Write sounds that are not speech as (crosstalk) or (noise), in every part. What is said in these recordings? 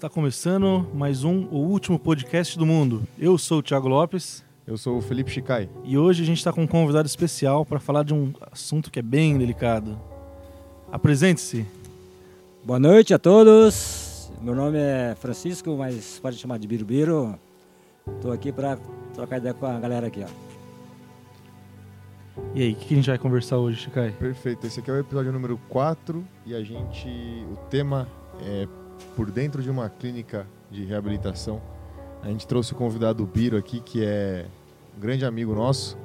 Está começando mais um, o último podcast do mundo. Eu sou o Thiago Lopes Eu sou o Felipe Chicai. e hoje a gente está com um convidado especial para falar de um assunto que é bem delicado. Apresente-se. Boa noite a todos. Meu nome é Francisco, mas pode chamar de Birubiru. Estou aqui para trocar ideia com a galera aqui, ó. E aí, o que que a gente vai conversar hoje, Chikai? Perfeito. Esse aqui é o episódio número 4 e a gente. O tema é por dentro de uma clínica de reabilitação. A gente trouxe o convidado Biro aqui, que é um grande amigo nosso,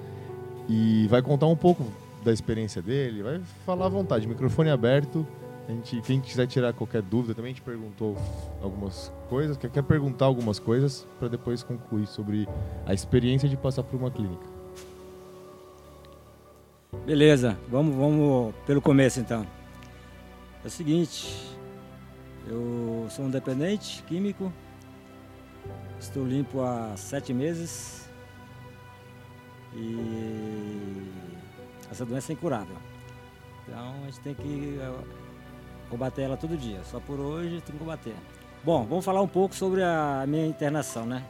e vai contar um pouco da experiência dele, vai falar à vontade, microfone aberto. A gente, quem quiser tirar qualquer dúvida, também a gente perguntou algumas coisas, quer, quer perguntar algumas coisas para depois concluir sobre a experiência de passar por uma clínica. Beleza, vamos, vamos pelo começo então. É o seguinte, eu sou um dependente químico, estou limpo há sete meses e essa doença é incurável. Então a gente tem que eh, combater ela todo dia. Só por hoje tem que combater. Bom, vamos falar um pouco sobre a minha internação, né?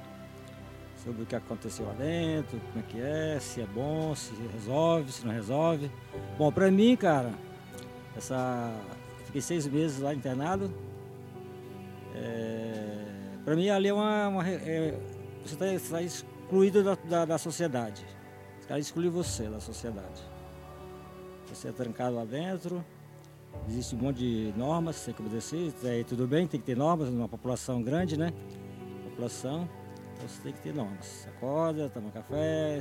Sobre o que aconteceu lá dentro, como é que é, se é bom, se resolve, se não resolve. Bom, pra mim, cara, essa. Fiquei seis meses lá internado. É... Pra mim ali é uma. uma é, Você está excluído da, da, da sociedade. Os caras excluem você da sociedade. Você é trancado lá dentro, existe um monte de normas, tem que obedecer, aí tudo bem, tem que ter normas numa população grande, né? População, então você tem que ter normas. Acorda, toma café,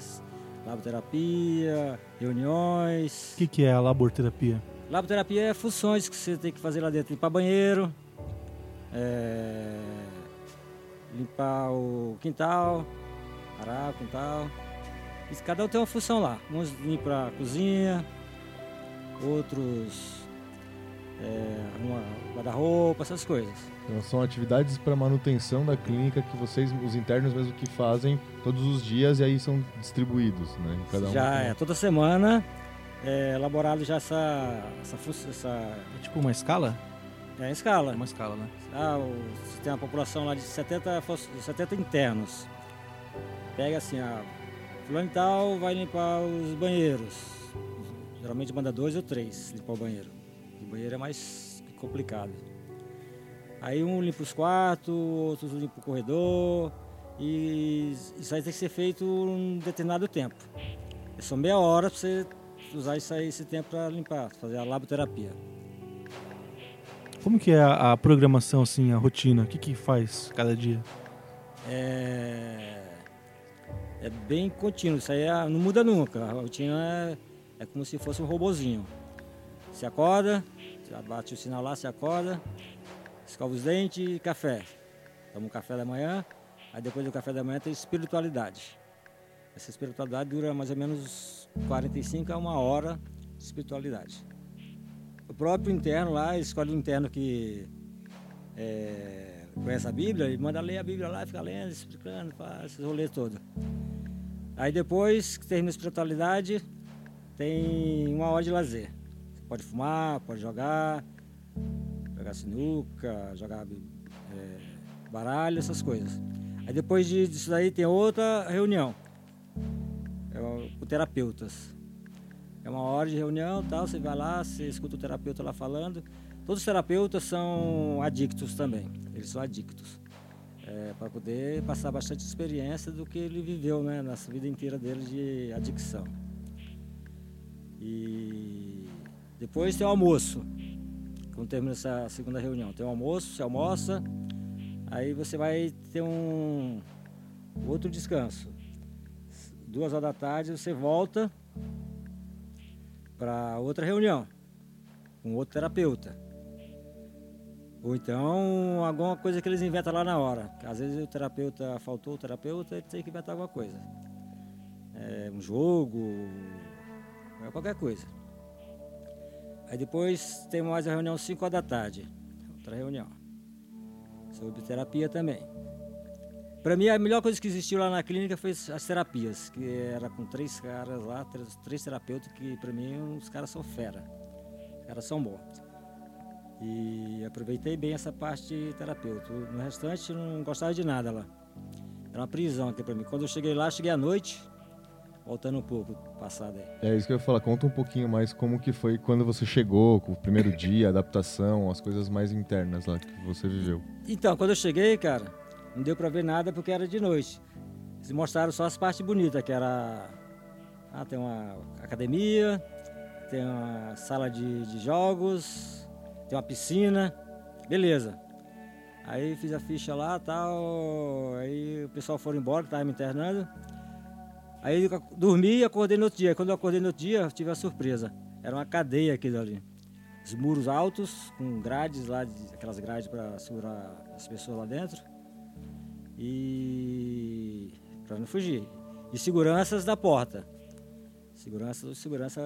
laboterapia, reuniões. O que, que é a laborterapia? Laboterapia é funções que você tem que fazer lá dentro, limpar banheiro, é, limpar o quintal, parar o quintal. Isso, cada um tem uma função lá. Uns limpam a cozinha, outros é, arruma guarda-roupa, essas coisas. Então, são atividades para manutenção da clínica que vocês, os internos mesmo que fazem todos os dias e aí são distribuídos, né? em Cada um já é toda semana é elaborado já essa essa, essa É tipo uma escala? É, É escala. uma escala, né? Ah, o, você tem uma população lá de 70, fos- 70 internos. Pega assim, a fulano tal vai limpar os banheiros. Geralmente manda dois ou três limpar o banheiro. O banheiro é mais complicado. Aí um limpa os quartos, outros limpa o corredor. E isso aí tem que ser feito um determinado tempo. É só meia hora para você usar isso aí, esse tempo para limpar, fazer a laboterapia. Como que é a, a programação, assim, a rotina? O que que faz cada dia? É, é bem contínuo, isso aí é- não muda nunca. A rotina é, é como se fosse um robozinho. Você acorda, bate o sinal lá, você acorda, escova os dentes e café. Toma um café da manhã, aí depois do café da manhã tem espiritualidade. Essa espiritualidade dura mais ou menos 45 a uma hora de espiritualidade. O próprio interno lá, escolhe um interno que é, conhece a Bíblia, ele manda ler a Bíblia lá, fica lendo, explicando, faz esse rolê todo. Aí depois que termina a espiritualidade, tem uma hora de lazer. Você pode fumar, pode jogar, jogar sinuca, jogar é, baralho, essas coisas. Aí depois de- disso daí tem outra reunião. É o- terapeutas. É uma hora de reunião, tal, você vai lá, você escuta o terapeuta lá falando. Todos os terapeutas são adictos também. Eles são adictos. para poder passar bastante experiência do que ele viveu né, nessa vida inteira dele de adicção. E depois tem o almoço. Quando termina essa segunda reunião, tem o almoço, você almoça, aí você vai ter um outro descanso. Duas horas da tarde você volta para outra reunião com outro terapeuta. Ou então alguma coisa que eles inventam lá na hora. Às vezes o terapeuta faltou o terapeuta, ele tem que inventar alguma coisa. É, um jogo, é qualquer coisa. Aí depois tem mais a reunião 5 horas da tarde. Outra reunião. Sobre terapia também. Para mim, a melhor coisa que existiu lá na clínica foi as terapias, que era com três caras lá, três, três terapeutas, que para mim os caras são fera. Os caras são bons. E aproveitei bem essa parte terapeuta. No restante, não gostava de nada lá. Era uma prisão aqui para mim. Quando eu cheguei lá, cheguei à noite, voltando um pouco passado aí. É isso que eu ia falar. Conta um pouquinho mais como que foi quando você chegou, com o primeiro dia, a adaptação, as coisas mais internas lá que você viveu. Então, quando eu cheguei, cara, não deu para ver nada porque era de noite. Eles mostraram só as partes bonitas, que era... Ah, tem uma academia, tem uma sala de, de jogos, tem uma piscina, beleza. Aí fiz a ficha lá tal, aí o pessoal foi embora, que estava me internando. Aí dormi e acordei no outro dia. Quando eu acordei no outro dia, tive a surpresa. Era uma cadeia aquilo ali. Os muros altos, com grades lá, aquelas grades para segurar as pessoas lá dentro. E. para não fugir. E seguranças da porta. Segurança, segurança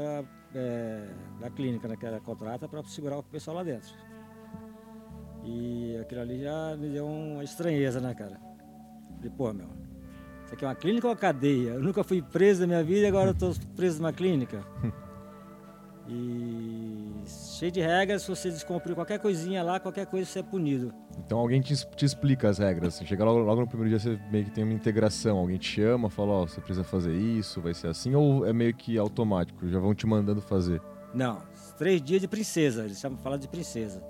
é, da clínica, né, que ela contrata para segurar o pessoal lá dentro. E aquilo ali já me deu uma estranheza, né, cara? Falei, pô, meu, isso aqui é uma clínica ou uma cadeia? Eu nunca fui preso na minha vida e agora eu tô preso numa clínica. (laughs) E cheio de regras, se você descumprir qualquer coisinha lá, qualquer coisa você é punido. Então alguém te, te explica as regras. Você chega logo, logo, no primeiro dia, você meio que tem uma integração. Alguém te chama, fala, ó, oh, você precisa fazer isso, vai ser assim, ou é meio que automático, já vão te mandando fazer? Não, três dias de princesa, eles chamam falar de princesa.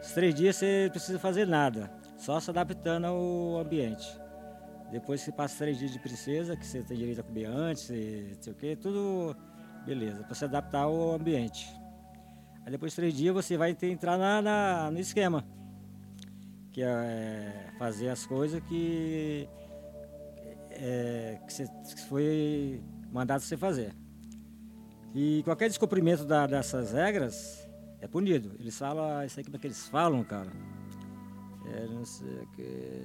Os três dias você precisa fazer nada, só se adaptando ao ambiente. Depois que passa três dias de princesa, que você tem direito a comer antes, sei o quê, tudo beleza, para se adaptar ao ambiente. Aí depois de três dias você vai ter, entrar na, na, no esquema, que é fazer as coisas que, é, que, você, que foi mandado você fazer. E qualquer descumprimento da, dessas regras, é punido. Eles falam, isso aí como é que eles falam, cara? É, sei, que,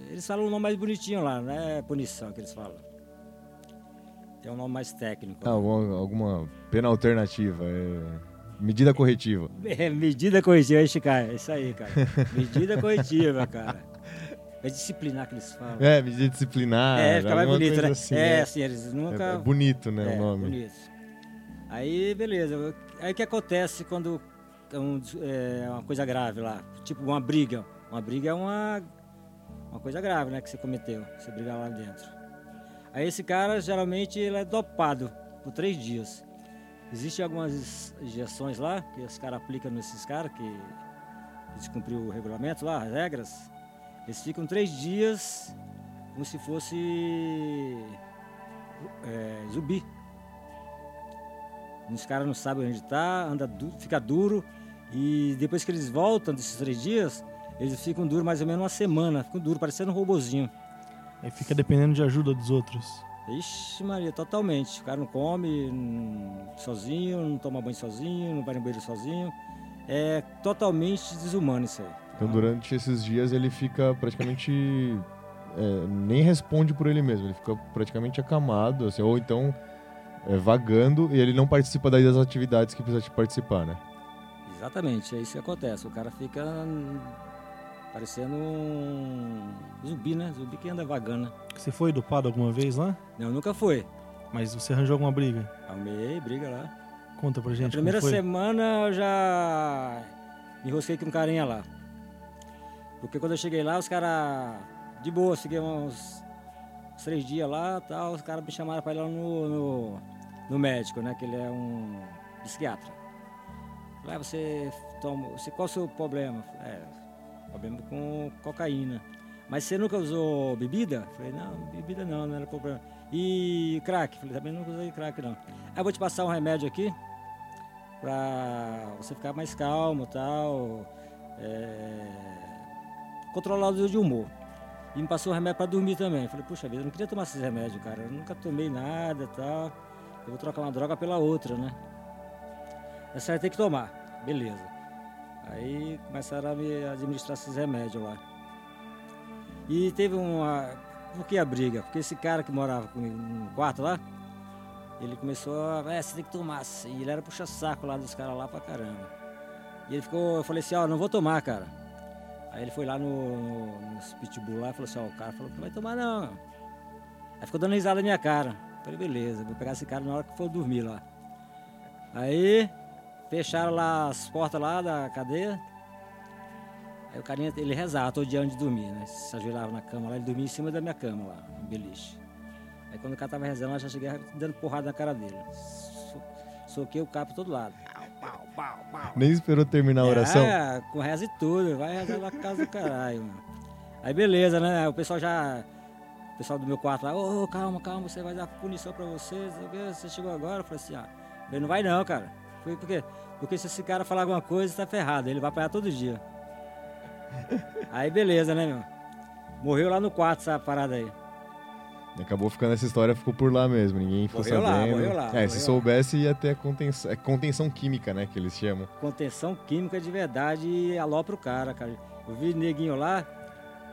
eles falam um nome mais bonitinho lá, não é punição que eles falam. Tem um nome mais técnico. Ah, alguma, pena alternativa, é... medida corretiva. (laughs) É, medida corretiva, aí, cara, é isso aí, cara. medida corretiva, cara. É disciplinar que eles falam. É, medida disciplinar. É, fica mais bonito, né? Assim, é, né? assim, eles nunca. É, é bonito, né, é, o nome. Bonito. Aí, beleza. Aí o que acontece quando um, é, uma coisa grave lá, tipo uma briga. Uma briga é uma, uma coisa grave, né, que você cometeu, você brigar lá dentro. Aí esse cara, geralmente, ele é dopado por três dias. Existem algumas injeções lá, que os caras aplicam nesses caras, que descumpriu o regulamento lá, as regras. Eles ficam três dias como se fosse é, zumbi. Os caras não sabem onde está, anda, fica duro, e depois que eles voltam desses três dias, eles ficam duros mais ou menos uma semana, ficam duros, parecendo um robozinho. Aí fica dependendo de ajuda dos outros. Ixi, Maria, totalmente. O cara não come sozinho, não toma banho sozinho, não vai no banheiro sozinho. É totalmente desumano isso aí. Então, durante esses dias, ele fica praticamente. É, nem responde por ele mesmo, ele fica praticamente acamado, assim, ou então é, vagando e ele não participa das atividades que precisa participar, né? Exatamente, é isso que acontece. O cara fica parecendo um zumbi, né? Zumbi que anda vagando. Né? Você foi dopado alguma vez lá? Não, nunca foi. Mas você arranjou alguma briga? Arrumei briga lá. Conta pra gente. Na primeira semana eu já me enrosquei com um carinha lá. Porque quando eu cheguei lá, os caras, de boa, fiquei uns, uns, três dias lá tal, os caras me chamaram pra ir lá no, no, no médico, né? Que ele é um psiquiatra. Ah, você toma. Você, qual é o seu problema? É, problema com cocaína. Mas você nunca usou bebida? Falei, não, bebida não, não era problema. E crack? Falei, também nunca usei crack não. Aí eu vou te passar um remédio aqui pra você ficar mais calmo tal. É, controlado de humor. E me passou um remédio para dormir também. Falei, puxa vida, eu não queria tomar esses remédios, cara. Eu nunca tomei nada tal. Eu vou trocar uma droga pela outra, né? Essa aí tem que tomar. Beleza. Aí começaram a me administrar esses remédios lá. E teve uma. Por que a briga? Porque esse cara que morava comigo no quarto lá, ele começou a. É, você tem que tomar assim. Ele era puxa-saco lá dos caras lá pra caramba. E ele ficou. Eu falei assim: Ó, oh, não vou tomar, cara. Aí ele foi lá no, no, no pitbull lá e falou assim: Ó, oh, o cara falou que não vai tomar não. Aí ficou dando risada na minha cara. Eu falei: beleza, vou pegar esse cara na hora que for dormir lá. Aí Fecharam lá as portas lá da cadeia. Aí o carinha, ele rezava todo dia antes de dormir, né? Se ajoelhava na cama lá, ele dormia em cima da minha cama lá, no beliche. Aí quando o cara tava rezando, eu já cheguei dando porrada na cara dele. So, soquei o cara por todo lado. Pau, pau, pau, Nem esperou terminar a oração. É, com reza e tudo. Vai rezar na casa do caralho, mano. Aí beleza, né? O pessoal já. O pessoal do meu quarto lá, ô, calma, calma, você vai dar punição pra você, não sei o quê, você chegou agora. Eu falei assim, ah, ele não vai não, cara. Foi por quê? Porque se esse cara falar alguma coisa, tá ferrado, ele vai apanhar todo dia. (laughs) Aí beleza, né, meu? Morreu lá no quarto essa parada aí. Acabou ficando essa história, ficou por lá mesmo, ninguém ficou Morreu lá, sabendo. morreu lá, é, morreu se lá. soubesse ia ter contenção, é contenção química, né, que eles chamam. Contenção química de verdade e alopra o cara, cara. Eu vi neguinho lá,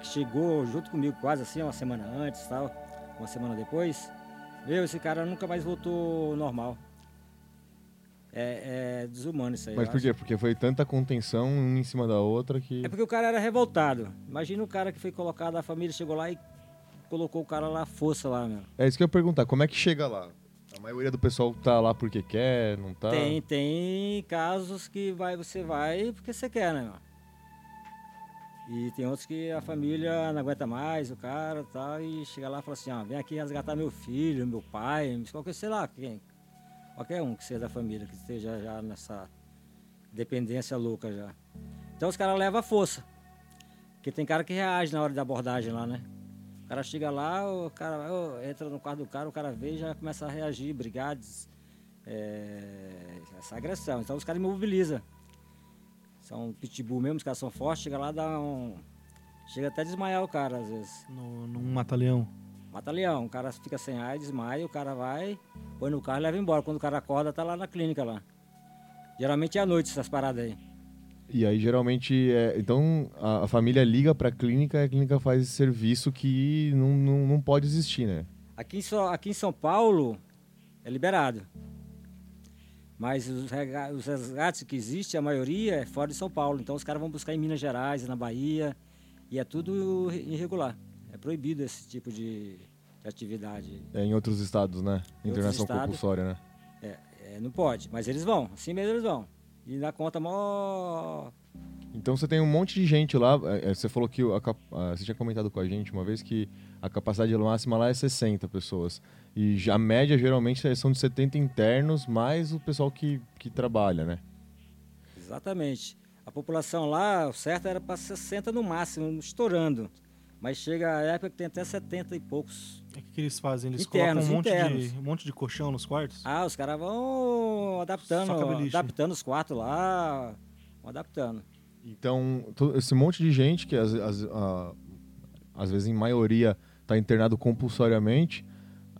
que chegou junto comigo quase assim, uma semana antes tal, uma semana depois. Meu, esse cara nunca mais voltou normal. É, é desumano isso aí. Mas por quê? Porque foi tanta contenção uma em cima da outra que É porque o cara era revoltado. Imagina o cara que foi colocado, a família chegou lá e colocou o cara lá à força lá, meu. É isso que eu ia perguntar, como é que chega lá? A maioria do pessoal tá lá porque quer, não tá? Tem, tem casos que vai, você vai porque você quer, né, meu? E tem outros que a família não aguenta mais, o cara tá, e chega lá e fala assim, ó, vem aqui resgatar meu filho, meu pai, qualquer, sei lá, quem. Qualquer um que seja da família, que esteja já nessa dependência louca já. Então os caras levam a força. Porque tem cara que reage na hora da abordagem lá, né? O cara chega lá, o cara entra no quarto do cara, o cara vê e já começa a reagir, brigar, é, essa agressão. Então os caras imobilizam. São pitbull mesmo, os caras são fortes, chega lá, dá um. Chega até a desmaiar o cara, às vezes. No, num mata-leão. Mata leão, o cara fica sem ar, desmaia, o cara vai, põe no carro e leva embora. Quando o cara acorda, tá lá na clínica lá. Geralmente é à noite essas paradas aí. E aí geralmente, é, então a, a família liga pra clínica e a clínica faz esse serviço que não, não, não pode existir, né? Aqui em, São, aqui em São Paulo é liberado. Mas os, rega- os resgates que existem, a maioria é fora de São Paulo. Então os caras vão buscar em Minas Gerais, na Bahia. E é tudo irregular. É proibido esse tipo de, de atividade. É em outros estados, né? Em Internação estados. compulsória, né? É, não pode, mas eles vão. Assim mesmo eles vão. E dá conta mó... Então você tem um monte de gente lá. é, é, Você falou que a ah, você tinha comentado com a gente uma vez que a capacidade máxima lá é 60 pessoas. E a média geralmente são de 70 internos, mais o pessoal que, que trabalha, né? Exatamente. A população lá, o certo era para 60 no máximo, estourando. Mas chega a época que tem até 70 e poucos. O que, que eles fazem? Eles Internos, colocam um monte, de, um monte de colchão nos quartos? Ah, os caras vão adaptando, adaptando os quartos lá, vão adaptando. Então, esse monte de gente, que às, às- ah, às vezes em maioria está internado compulsoriamente,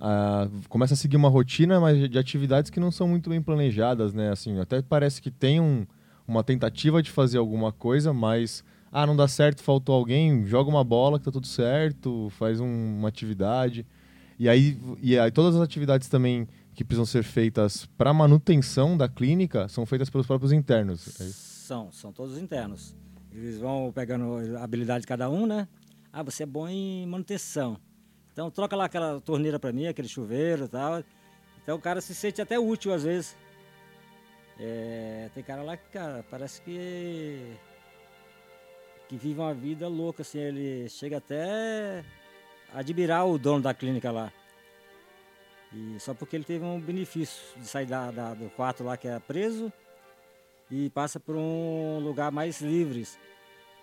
ah, começa a seguir uma rotina mas de atividades que não são muito bem planejadas, né? Assim, até parece que tem um- uma tentativa de fazer alguma coisa, mas ah, não dá certo, faltou alguém, joga uma bola que tá tudo certo, faz um- uma atividade. E aí, e aí todas as atividades também que precisam ser feitas para manutenção da clínica são feitas pelos próprios internos. São, são todos internos. Eles vão pegando a habilidade de cada um, né? Ah, você é bom em manutenção. Então troca lá aquela torneira para mim, aquele chuveiro e tal. Então o cara se sente até útil às vezes. É, tem cara lá que, cara, parece que que vive uma vida louca, assim, ele chega até a admirar o dono da clínica lá. E só porque ele teve um benefício de sair da, da- do quarto lá que é preso e passa por um lugar mais livre,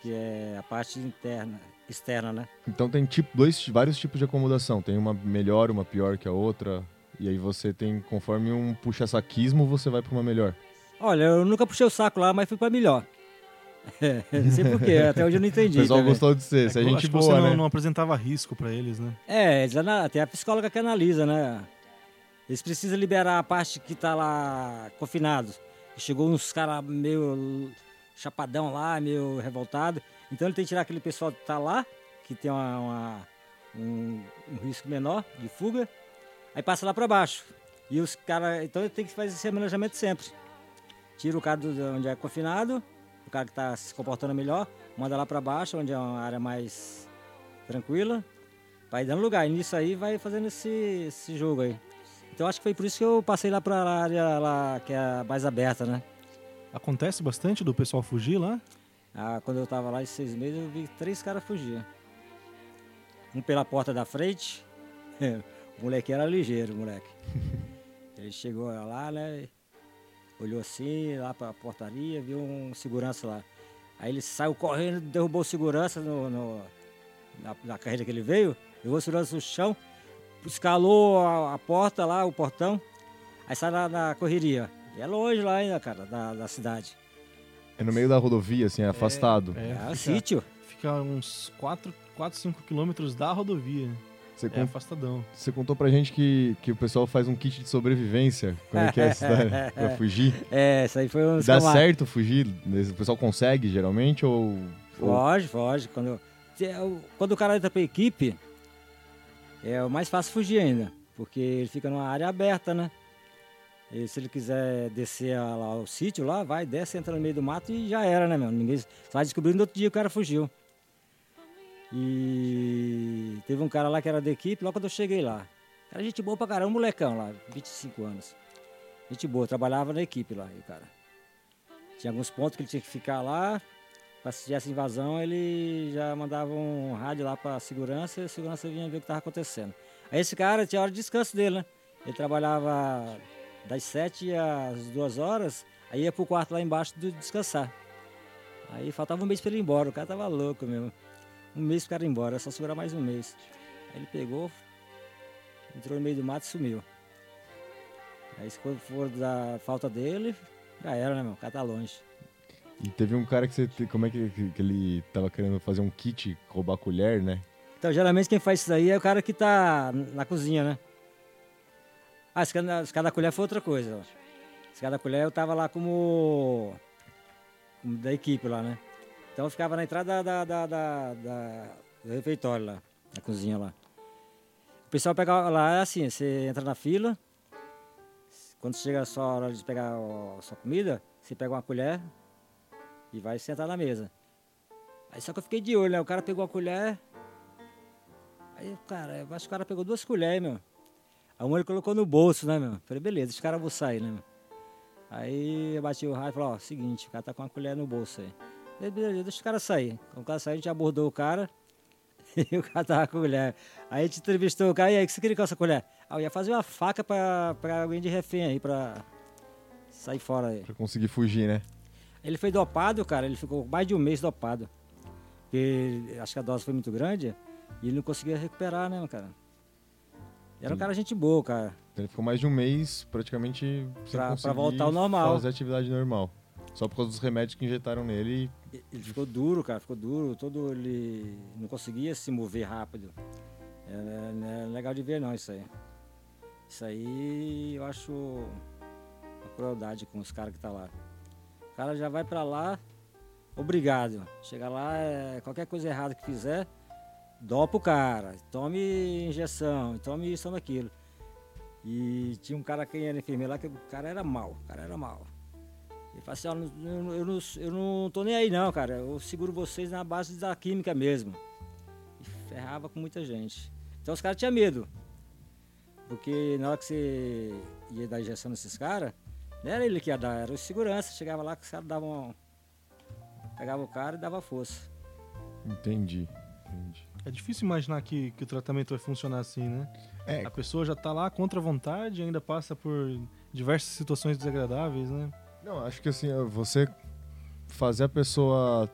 que é a parte interna, externa, né? Então tem tipo, dois, vários tipos de acomodação. Tem uma melhor, uma pior que a outra. E aí você tem, conforme um puxa-saquismo, você vai para uma melhor. Olha, eu nunca puxei o saco lá, mas fui para melhor. É, não sei porquê, até hoje eu não entendi. o pessoal também. gostou de ser, É você que eu gente boa, você não, né? não apresentava risco pra eles, né? É, eles tem a psicóloga que analisa, né? Eles precisam liberar a parte que tá lá confinado. Chegou uns caras meio chapadão lá, meio revoltado. Então ele tem que tirar aquele pessoal que tá lá, que tem uma, uma- um, um risco menor de fuga, aí passa lá para baixo. E os caras. Então ele tem que fazer esse remanejamento sempre. Tira o cara do, de onde é confinado, o cara que está se comportando melhor, manda lá para baixo, onde é uma área mais tranquila, vai dando lugar. E nisso aí vai fazendo esse, esse jogo aí. Então acho que foi por isso que eu passei lá para a área lá que é mais aberta, né? Acontece bastante do pessoal fugir lá? Ah, quando eu tava lá em seis meses, eu vi três caras fugir. Um pela porta da frente, (laughs) o moleque era ligeiro, moleque. (laughs) Ele chegou lá, né? Olhou assim, lá pra portaria, viu um segurança lá. Aí ele saiu correndo, derrubou o segurança no, no na, na, carreira que ele veio, derrubou o segurança no chão, escalou a, a porta lá, o portão, aí saiu na, na correria. E é longe lá ainda, cara, da, da cidade. É no meio da rodovia, assim, é afastado. É, é, é sítio. Fica uns 4, 4 5 quilômetros da rodovia. Você é cont... afastadão. Você contou pra gente que, que o pessoal faz um kit de sobrevivência. Como é que é a história? (laughs) pra fugir? É, isso aí foi um... Dá certo fugir? O pessoal consegue, geralmente, ou... Foge, foge. Quando, quando o cara entra pra equipe, é o mais fácil fugir ainda. Porque ele fica numa área aberta, né? E se ele quiser descer lá o sítio lá, vai, desce, entra no meio do mato e já era, né, meu? Ninguém vai descobrindo no outro dia que o cara fugiu. E teve um cara lá que era da equipe, logo quando eu cheguei lá. Era gente boa pra caramba, um molecão lá, 25 anos. Gente boa, trabalhava na equipe lá, o cara. Tinha alguns pontos que ele tinha que ficar lá. Pra se tivesse invasão, ele já mandava um rádio lá pra segurança e a segurança vinha ver o que tava acontecendo. Aí esse cara tinha hora de descanso dele, né? Ele trabalhava das 7 às 2 horas, aí ia pro quarto lá embaixo de descansar. Aí faltava um mês para ele ir embora, o cara tava louco mesmo. Um mês cara ir embora, só segurar mais um mês. Aí ele pegou, entrou no meio do mato e sumiu. Aí quando for da falta dele, já era, né, meu? O cara tá longe. E teve um cara que você. Como é que, que ele tava querendo fazer um kit, roubar colher, né? Então, geralmente quem faz isso aí é o cara que tá na cozinha, né? Ah, escada, escada colher foi outra coisa. Escada colher eu tava lá como, como, da equipe lá, né? Então ficava na entrada da, da, da, da do refeitório lá, na cozinha lá. O pessoal pegava lá, é assim, você entra na fila, quando chega a sua hora de pegar a sua comida, você pega uma colher e vai sentar na mesa. Aí só que eu fiquei de olho, né? O cara pegou a colher. Aí, cara, eu acho que o cara pegou duas colheres, meu. A uma ele colocou no bolso, né, meu? Falei, beleza, os caras vão sair, né, meu? Aí eu bati o raio e falei, ó, seguinte, o cara tá com uma colher no bolso aí. Beleza, deixa os caras sair. Quando o cara saiu, a gente abordou o cara (laughs) e o cara tava com a colher. Aí a gente entrevistou o cara, e aí, o que você queria com essa colher? Ah, eu ia fazer uma faca pra, pra alguém de refém aí, pra sair fora aí. Pra conseguir fugir, né? Ele foi dopado, cara, ele ficou mais de um mês dopado. Porque acho que a dose foi muito grande e ele não conseguia recuperar, né, cara? Era um cara gente boa, cara. Ele ficou mais de um mês praticamente sem pra, pra voltar ao normal. Fazer atividade normal. Só por causa dos remédios que injetaram nele. Ele ficou duro, cara, ficou duro. Todo ele não conseguia se mover rápido. É, não é legal de ver não isso aí. Isso aí eu acho uma crueldade com os caras que tá lá. O cara já vai para lá, obrigado. Chega lá, é, qualquer coisa errada que fizer, dopa o cara, tome injeção, tome isso, tome aquilo. E tinha um cara que era enfermeiro lá, que o cara era mal, o cara era mal. Ele falou assim, ó, eu, eu, não, eu não tô nem aí não, cara, eu seguro vocês na base da química mesmo. E ferrava com muita gente. Então os caras tinham medo. Porque na hora que você ia dar injeção nesses caras, não era ele que ia dar, era o segurança. Chegava lá que os caras davam. Pegava o cara e dava força. Entendi, entendi. É difícil imaginar que, que o tratamento vai funcionar assim, né? É. A pessoa já está lá contra a vontade e ainda passa por diversas situações desagradáveis, né? Não, acho que assim, você fazer a pessoa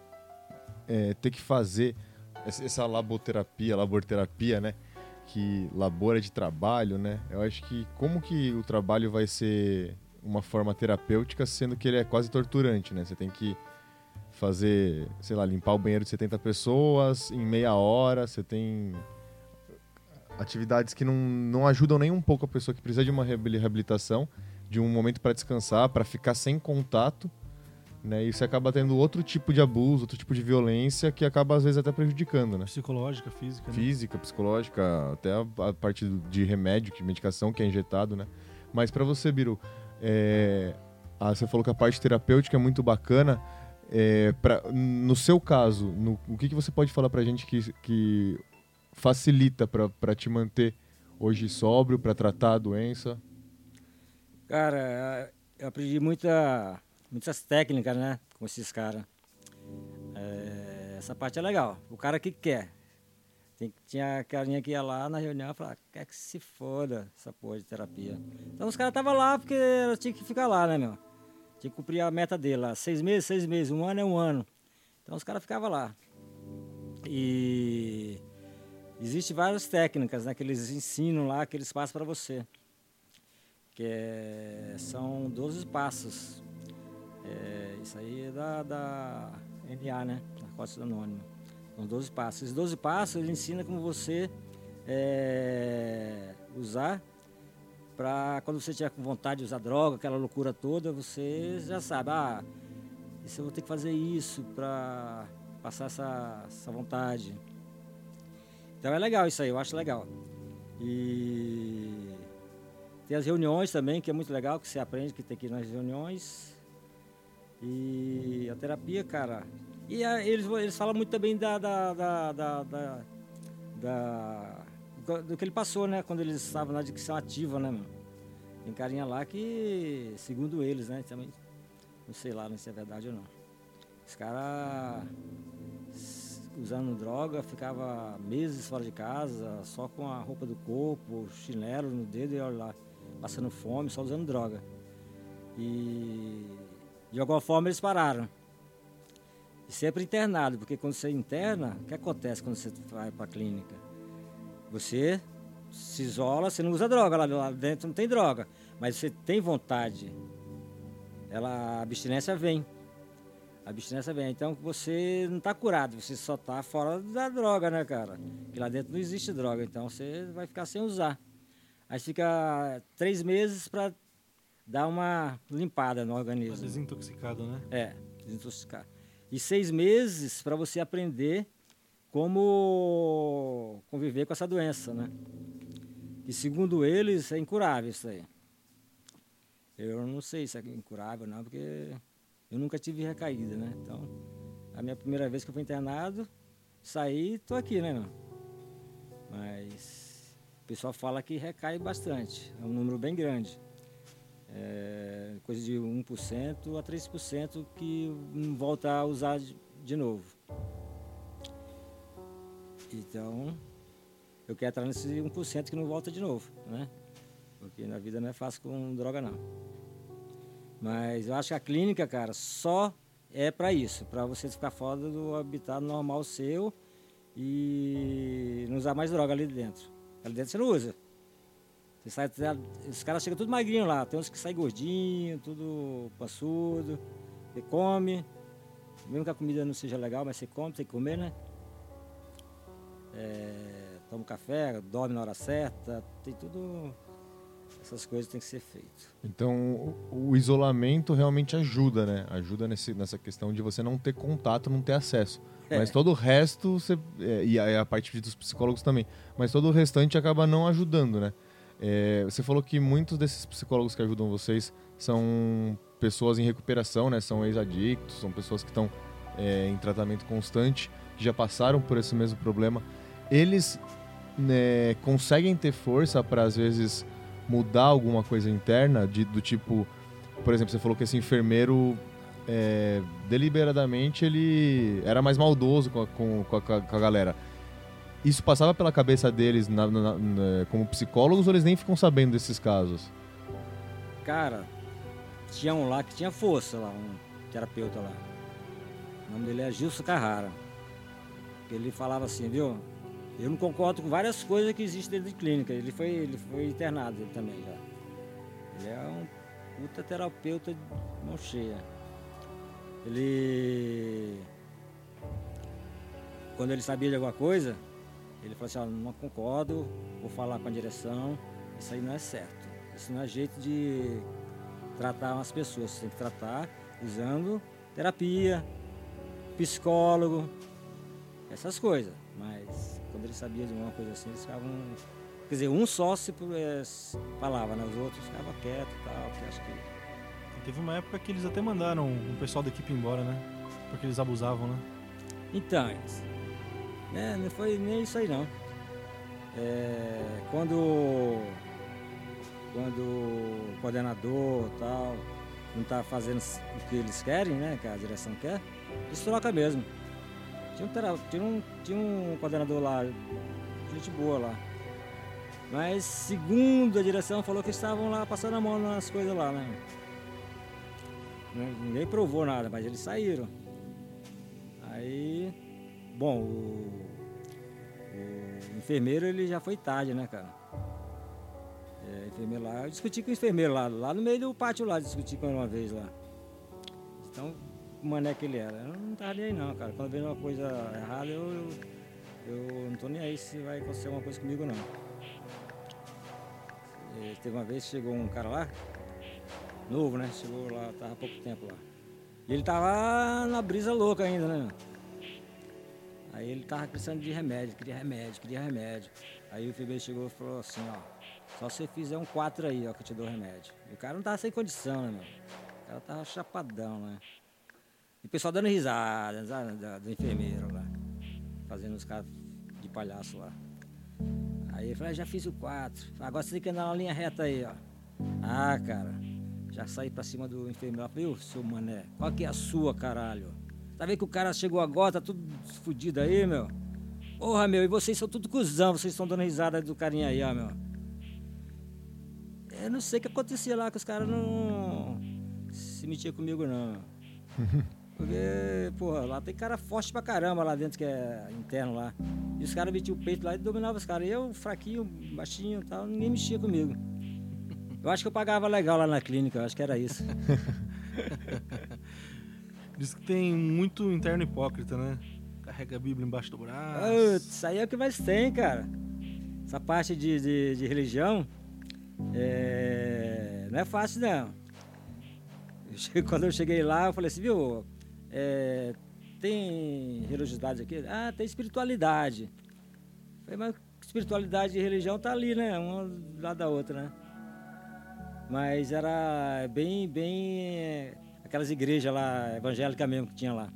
é, ter que fazer essa laboterapia, laborterapia, né? Que labor é de trabalho, né? Eu acho que como que o trabalho vai ser uma forma terapêutica, sendo que ele é quase torturante, né? Você tem que fazer, sei lá, limpar o banheiro de 70 pessoas em meia hora, você tem atividades que não, não ajudam nem um pouco a pessoa que precisa de uma reabilitação, de um momento para descansar, para ficar sem contato, né? E você acaba tendo outro tipo de abuso, outro tipo de violência que acaba às vezes até prejudicando, né? Psicológica, física. Né? Física, psicológica, até a, a, parte de remédio, de medicação que é injetado, né? Mas para você, Biru, é, ah, você falou que a parte terapêutica é muito bacana. É, pra, no seu caso, no, o que, que você pode falar pra gente que, que facilita para te manter hoje sóbrio, para tratar a doença? Cara, eu aprendi muita, muitas técnicas, né, com esses caras. Essa parte é legal. O cara que quer. Tem, tinha carinha que ia lá na reunião e falava, quer que se foda essa porra de terapia. Então os caras estavam lá porque tinha que ficar lá, né, meu? Tinha que cumprir a meta dele lá. Seis meses, seis meses. Um ano é um ano. Então os caras ficavam lá. E Existem várias técnicas né, que eles ensinam lá, que eles passam para você. Que é, são 12 passos. É, isso aí é da, da NA, né? Narcóticos Anônimos. São 12 passos. Esses 12 passos ele ensina como você é, usar para quando você tiver com vontade de usar droga, aquela loucura toda, você já sabe, ah, eu vou ter que fazer isso para passar essa, essa vontade. Então é legal isso aí, eu acho legal. E tem as reuniões também, que é muito legal, que você aprende que tem que ir nas reuniões. E a terapia, cara. E a, eles, eles falam muito também da, da, da, da, da, da do que ele passou, né? Quando eles estavam na adicção ativa, né, mano? Tem carinha lá que, segundo eles, né? Também, não sei lá se é verdade ou não. Os caras usando droga, ficava meses fora de casa, só com a roupa do corpo, chinelo no dedo e olha lá, passando fome, só usando droga. E de alguma forma eles pararam. E sempre internado, porque quando você interna, o que acontece quando você vai para a clínica? Você se isola, você não usa droga, lá dentro não tem droga, mas você tem vontade. Ela, a abstinência vem. A abstinência vem. Então você não está curado, você só está fora da droga, né, cara? Que lá dentro não existe droga, então você vai ficar sem usar. Aí fica três meses para dar uma limpada no organismo. Tá desintoxicado, né? É, desintoxicar. E seis meses para você aprender como conviver com essa doença, né? E segundo eles é incurável isso aí. Eu não sei se é incurável não, porque eu nunca tive recaída, né? Então, a minha primeira vez que eu fui internado, saí, tô aqui, né? Mas o pessoal fala que recai bastante, é um número bem grande. É coisa de 1% a 3% que volta a usar de, de novo. Então, eu quero entrar nesse 1% que não volta de novo, né? Porque na vida não é fácil com droga, não. Mas eu acho que a clínica, cara, só é para isso, para você ficar fora do habitat normal seu e não usar mais droga ali dentro. Ali dentro você não usa. Você sai, os caras chegam tudo magrinho lá, tem uns que saem gordinho, tudo passudo, você come, mesmo que a comida não seja legal, mas você come, tem que comer, né? É, toma um café, dorme na hora certa, tem tudo essas coisas têm que ser feitas. Então, o, isolamento realmente ajuda, né? Ajuda nesse, nessa questão de você não ter contato, não ter acesso. Mas todo o resto, você, é, e a, a parte dos psicólogos também, mas todo o restante acaba não ajudando, né? É, você falou que muitos desses psicólogos que ajudam vocês são pessoas em recuperação, né? São ex-adictos, são pessoas que estão é, em tratamento constante, que já passaram por esse mesmo problema. Eles né, conseguem ter força para, às vezes, mudar alguma coisa interna, de, do tipo, por exemplo, você falou que esse enfermeiro é, deliberadamente ele era mais maldoso com a, com, com, a, com a, galera. Isso passava pela cabeça deles na, na, na, como psicólogos ou eles nem ficam sabendo desses casos? Cara, tinha um lá que tinha força lá, um terapeuta lá. O nome dele é Gilson Carrara. Ele falava assim, viu? Eu não concordo com várias coisas que existem dentro de clínica. Ele foi, ele foi internado ele também já. Ele é um puta terapeuta de mão cheia. Ele. Quando ele sabia de alguma coisa, ele falou assim, não concordo, vou falar com a direção, isso aí não é certo. Isso não é jeito de tratar umas pessoas. Você tem que tratar usando terapia, psicólogo, essas coisas. Mas quando ele sabia de uma coisa assim, eles ficavam. Quer dizer, um só se é, falava, né? Os outros ficavam quietos e tal, porque acho que. Teve uma época que eles até mandaram o pessoal da equipe embora, né? Porque eles abusavam, né? Então, né, não foi nem isso aí não. É, quando, quando o coordenador tal não está fazendo o que eles querem, né? Que a direção quer, eles trocam mesmo. Tinha um, tinha um, tinha um coordenador lá, gente boa lá. Mas segundo a direção falou que estavam lá passando a mão nas coisas lá, né? Ninguém provou nada, mas eles saíram. Aí, bom, o, o enfermeiro ele já foi tarde, né, cara? É, enfermeiro lá, eu discuti com o enfermeiro lá, lá no meio do pátio lá, discuti com ele uma vez lá. Então, o mané que ele era. Eu não tava nem aí não, cara. Quando vem uma coisa errada, eu, eu, não tô nem aí se vai acontecer alguma coisa comigo não. E, teve uma vez chegou um cara lá, novo, né? Chegou lá, tava há pouco tempo lá. E ele tava na brisa louca ainda, né? Aí ele tava precisando de remédio, queria remédio, queria remédio. Aí o enfermeiro chegou e falou assim, ó, só se você fizer um 4 aí, ó, que eu te dou remédio. E o cara não tava sem condição, né, meu? O cara tava chapadão, né? E o pessoal dando risada, do, do enfermeiro lá, fazendo os caras de palhaço lá. Aí ele falou, ah, já fiz o 4, agora você tem que andar na linha reta aí, ó. Ah, cara, já saí pra cima do enfermeiro. Falei, ô, seu mané, qual que é a sua, caralho? Tá vendo que o cara chegou agora, tá tudo fudido aí, meu? Porra, meu, e vocês são tudo cuzão, vocês estão dando risada do carinha aí, ó, meu. Eu não sei o que acontecia lá, que os caras não se metiam comigo, não. (laughs) Porque, porra, lá tem cara forte pra caramba lá dentro, que é interno lá. E os caras metiam o peito lá e dominavam os caras. E eu, fraquinho, baixinho e tal, ninguém mexia comigo. Eu acho que eu pagava legal lá na clínica, eu acho que era isso. (laughs) Diz que tem muito interno hipócrita, né? Carrega a Bíblia embaixo do braço. Isso aí é o que mais tem, cara. Essa parte de, de, de religião é... não é fácil, não. (laughs) Quando eu cheguei lá, eu falei assim, viu, é... tem religiosidade aqui? Ah, tem espiritualidade. Eu falei, mas espiritualidade e religião tá ali, né? Uma do lado da outra, né? Mas era bem, bem aquelas igrejas lá, evangélicas mesmo que tinha lá.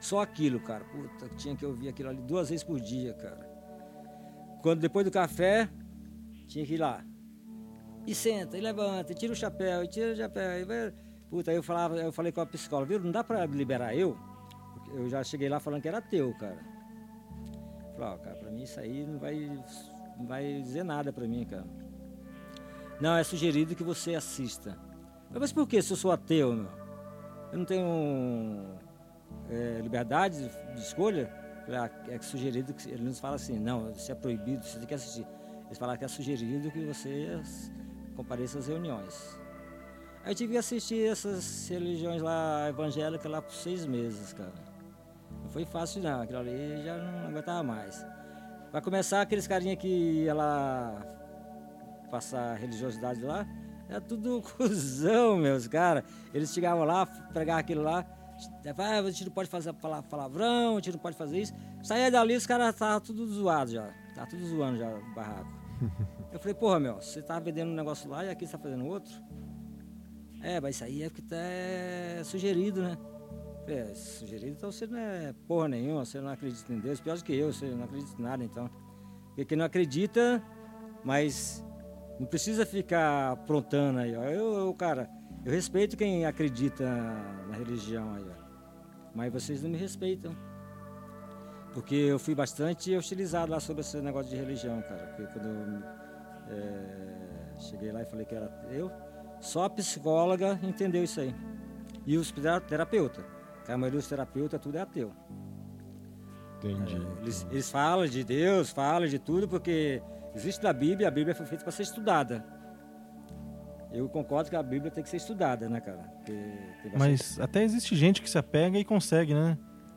Só aquilo, cara. Puta, tinha que ouvir aquilo ali duas vezes por dia, cara. Quando depois do café, tinha que ir lá. E senta, e levanta, e tira o chapéu, e tira o chapéu. E vai... Puta, aí eu falava, eu falei com a psicóloga, viu? Não dá pra liberar eu? Eu já cheguei lá falando que era teu, cara. Falei, ó, cara, pra mim isso aí não vai, não vai dizer nada pra mim, cara. Não, é sugerido que você assista. Mas por que se eu sou ateu? Eu não tenho é, liberdade de escolha? É sugerido que ele nos fala assim, não, isso é proibido, você tem que assistir. Eles falam que é sugerido que você compareça às reuniões. Aí eu tive que assistir essas religiões lá evangélicas lá por seis meses, cara. Não foi fácil não, aquilo ali já não aguentava mais. Vai começar aqueles carinha que ela passar religiosidade lá, é tudo (laughs) cuzão, meus caras. Eles chegavam lá, pregavam aquilo lá, ah, a gente não pode fazer falar palavrão, a gente não pode fazer isso. Saía dali, os caras estavam tudo zoado já. Tá tudo zoando já o barraco. (laughs) Eu falei, porra, meu, você tá vendendo um negócio lá e aqui você tá fazendo outro? É, mas isso aí é porque tá é sugerido, né? Falei, é, sugerido, então você não é porra nenhuma, você não acredita em Deus, pior do que eu, você não acredita em nada, então. Porque quem não acredita, mas não precisa ficar aprontando aí, ó. Eu, eu, cara, eu respeito quem acredita na religião aí, ó. Mas vocês não me respeitam. Porque eu fui bastante hostilizado lá sobre esse negócio de religião, cara. Porque quando eu é, cheguei lá e falei que era eu, só a psicóloga entendeu isso aí. E os terapeutas. A maioria dos terapeutas, tudo é ateu. Entendi. É, eles, eles falam de Deus, falam de tudo, porque Existe na Bíblia, a Bíblia foi feita para ser estudada. Eu concordo que a Bíblia tem que ser estudada, né, cara? Mas até existe gente que se apega e consegue, né?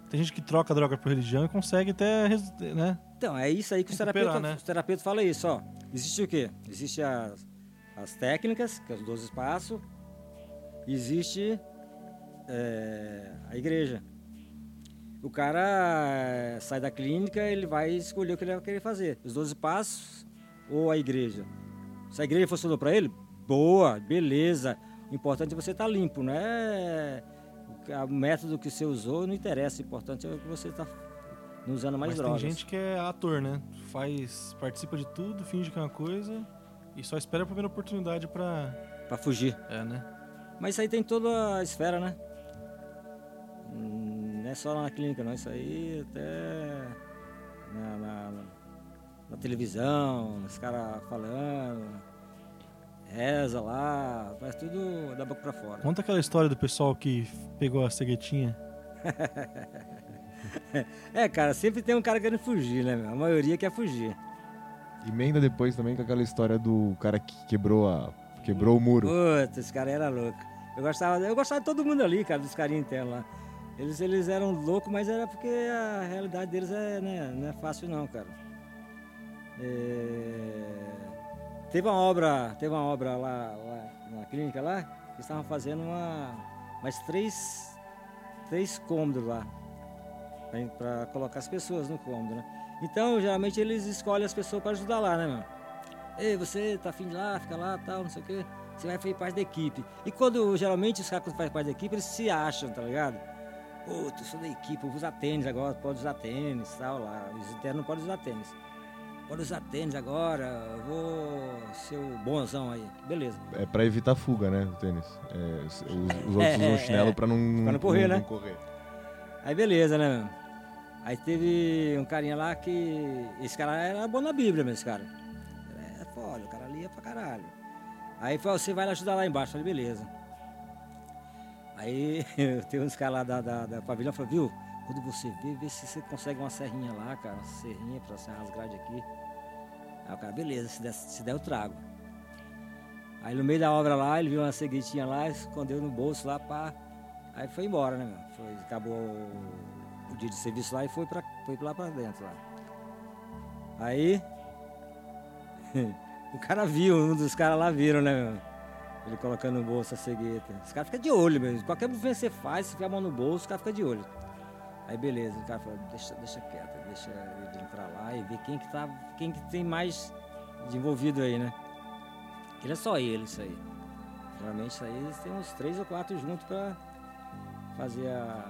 Tem gente que troca droga por religião e consegue até, né? Então, é isso aí que os terapeutas, né? os terapeutas falam isso, ó. Existe o quê? Existe as, as técnicas, que é os 12 passos. Existe é, a igreja. O cara sai da clínica, ele vai escolher o que ele vai querer fazer. Os 12 passos ou a igreja? Se a igreja funcionou para ele, boa, beleza. O importante é você estar tá limpo, não é o método que você usou, não interessa. O importante é que você está usando mais Mas drogas. Tem gente que é ator, né? Faz, participa de tudo, finge que é uma coisa e só espera a primeira oportunidade para para fugir. É, né? Mas isso aí tem toda a esfera, né? Não é só lá na clínica, não. Isso aí até na, na, na televisão, os caras falando, reza lá, faz tudo da boca pra fora. Conta aquela história do pessoal que pegou a ceguetinha. (laughs) é, cara, sempre tem um cara querendo fugir, né? A maioria quer fugir. Emenda depois também com aquela história do cara que quebrou, a, quebrou o muro. Puta, esse cara era louco. Eu gostava, eu gostava de todo mundo ali, cara, dos carinhos internos lá. Eles, eles eram loucos, mas era porque a realidade deles é, né, não é fácil não, cara. É... Teve uma obra, teve uma obra lá, lá na clínica lá, que estavam fazendo uma, mais três, três cômodos lá, para colocar as pessoas no cômodo, né? Então, geralmente eles escolhem as pessoas para ajudar lá, né, meu? Ei, você tá afim de lá, fica lá, tal, não sei o quê. Você vai fazer parte da equipe. E quando, geralmente, os caras fazem parte da equipe, eles se acham, tá ligado? Pô, tu sou da equipe, eu vou usar tênis agora, pode usar tênis, tal, lá. Os internos não podem usar tênis. Pode usar tênis agora, eu vou ser o bonzão aí. Beleza. É pra evitar fuga, né, o tênis. É, os, os, (laughs) outros é, usam chinelo é, pra não, pra não correr, não, né? Não correr. Aí beleza, né, Aí teve um carinha lá que. Esse cara era bom na Bíblia, mesmo, esse cara. É foda, o cara lia pra caralho. Aí falou, você vai lá ajudar lá embaixo. Eu falei, beleza. Aí (laughs) tem uns caras lá da, da, da pavilhão falou, viu? Quando você vê, vê se você consegue uma serrinha lá, cara, uma serrinha pra serrar as grades aqui. Aí o cara, beleza, se der, se der eu trago. Aí no meio da obra lá, ele viu uma ceguetinha lá, escondeu no bolso lá, pá. Aí foi embora, né, meu? Foi, acabou o dia de serviço lá e foi, pra, foi lá pra dentro lá. Aí (laughs) o cara viu, um dos caras lá viram, né, meu? Ele colocando no bolso a cegueta. Os caras ficam de olho mesmo. Qualquer movimento que você faz, se tiver a mão no bolso, os caras ficam de olho. Aí beleza, o cara falou, deixa, deixa quieto, deixa ele entrar lá e ver quem que tá. Quem que tem mais de envolvido aí, né? Ele é só ele, isso aí. Geralmente isso aí eles têm uns três ou quatro juntos pra fazer a.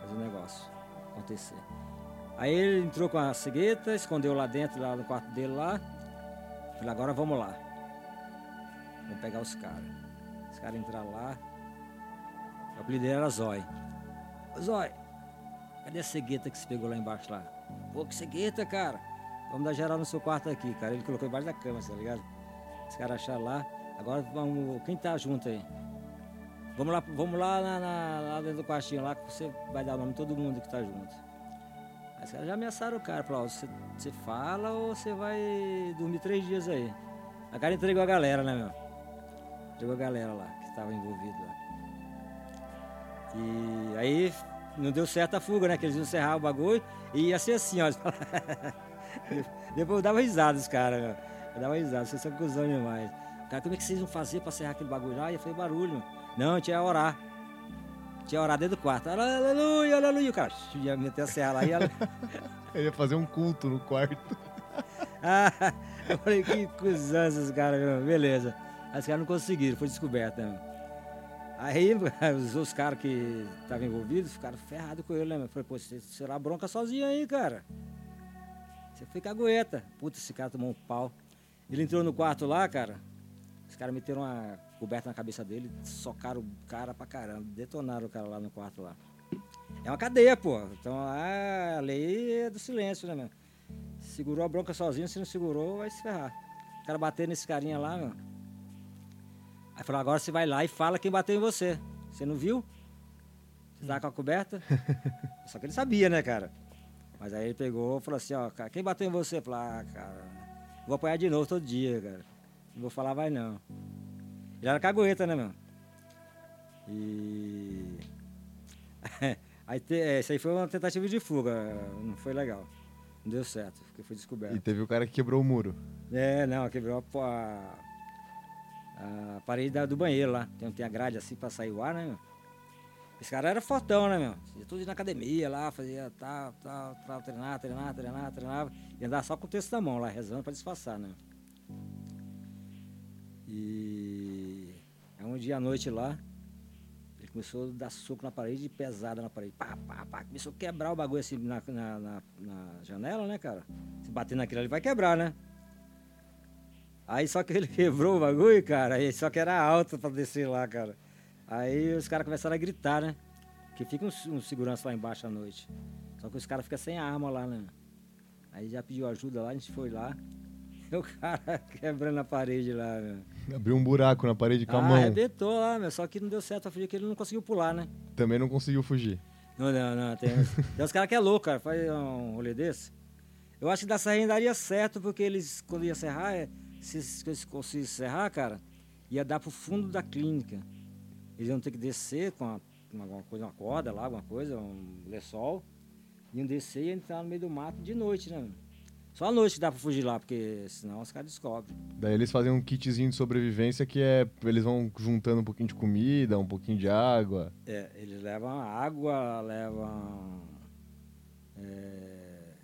fazer o negócio acontecer. Aí ele entrou com a cegueta, escondeu lá dentro, lá no quarto dele lá. Falei, agora vamos lá. Vamos pegar os caras. Os caras entraram lá. O apelido dele era Zói. Zói, cadê a cegueta que se pegou lá embaixo lá? Pô, que cegueta, cara. Vamos dar geral no seu quarto aqui, cara. Ele colocou embaixo da cama, tá ligado? Os caras acharam lá. Agora vamos. Quem tá junto aí? Vamos lá, vamos lá, na, na, lá dentro do quartinho lá que você vai dar o nome de todo mundo que tá junto. Aí os caras já ameaçaram o cara, falaram, você, você fala ou você vai dormir três dias aí. A cara entregou a galera, né, meu? Entregou a galera lá, que estava envolvida lá. E aí não deu certo a fuga, né? Que eles iam encerrar o bagulho e ia ser assim, ó. (laughs) Depois eu dava risada os caras, meu. Eu dava risada, vocês são cuzão demais. Cara, como é que vocês vão fazer pra encerrar aquele bagulho lá? E foi barulho. Não, tinha orar. Tinha orar dentro do quarto. Aleluia, aleluia. O cara (laughs) ia meter a serra lá e ela... (laughs) Ele ia fazer um culto no quarto. ah, eu falei, que cuzão esses caras, meu. Beleza. Aí os caras não conseguiram, foi descoberto, né? Aí (laughs) os, os caras que estavam envolvidos ficaram ferrados com ele, né? Falei, pô, você será bronca sozinho aí, cara. Você foi cagueta. Puta, esse cara tomou um pau. Ele entrou no quarto lá, cara. Os caras meteram uma coberta na cabeça dele, socaram o cara pra caramba, detonaram o cara lá no quarto lá. É uma cadeia, pô. Então a lei é do silêncio, né, meu? Segurou a bronca sozinho, se não segurou, vai se ferrar. O cara bater nesse carinha lá, meu. Aí falou, agora você vai lá e fala quem bateu em você. Você não viu? Você tá com a coberta? (laughs) Só que ele sabia, né, cara? Mas aí ele pegou e falou assim, ó, cara, quem bateu em você? Eu falei, ah, cara, vou apanhar de novo todo dia, cara. Não vou falar, vai não. Ele era cagueta, né, meu? E. (laughs) aí, te... É, isso aí foi uma tentativa de fuga, não foi legal. Não deu certo, porque foi descoberto. E teve o cara que quebrou o muro. É, não, quebrou a, a parede da, do banheiro lá. Tem, tem a grade assim pra sair o ar, né, meu? Esse cara era fortão, né, meu? Ia tudo na academia lá, fazia tal, tal, tal, treinar, treinar, treinar, treinava. E andava só com o texto na mão lá, rezando pra disfarçar, né? E é um dia à noite lá, ele começou a dar soco na parede, pesada na parede. Pá, pá, pá. Começou a quebrar o bagulho assim na, na, na, na janela, né, cara? Se bater naquilo ali vai quebrar, né? Aí só que ele quebrou o bagulho, cara, aí só que era alto pra descer lá, cara. Aí os caras começaram a gritar, né? Que fica um, um, segurança lá embaixo à noite. Só que os caras ficam sem arma lá, né? Aí já pediu ajuda lá, a gente foi lá. (laughs) o cara quebrando a parede lá, meu. Abriu um buraco na parede com ah, a mão. arrebentou lá, meu. Só que não deu certo a fugir, que ele não conseguiu pular, né? Também não conseguiu fugir. Não, não, não. Tem, tem uns caras que é louco, cara. Faz um rolê desse. Eu acho que da serra daria certo, porque eles, quando ia serrar, é, se, se conseguisse serrar, cara, ia dar pro fundo da clínica. Eles iam ter que descer com uma, uma, coisa, uma corda lá, alguma coisa, um lençol. Iam descer e entrar no meio do mato de noite, né? Só à noite que dá pra fugir lá, porque senão os caras descobrem. Daí eles fazem um kitzinho de sobrevivência que é. Eles vão juntando um pouquinho de comida, um pouquinho de água. É, eles levam água, levam. É,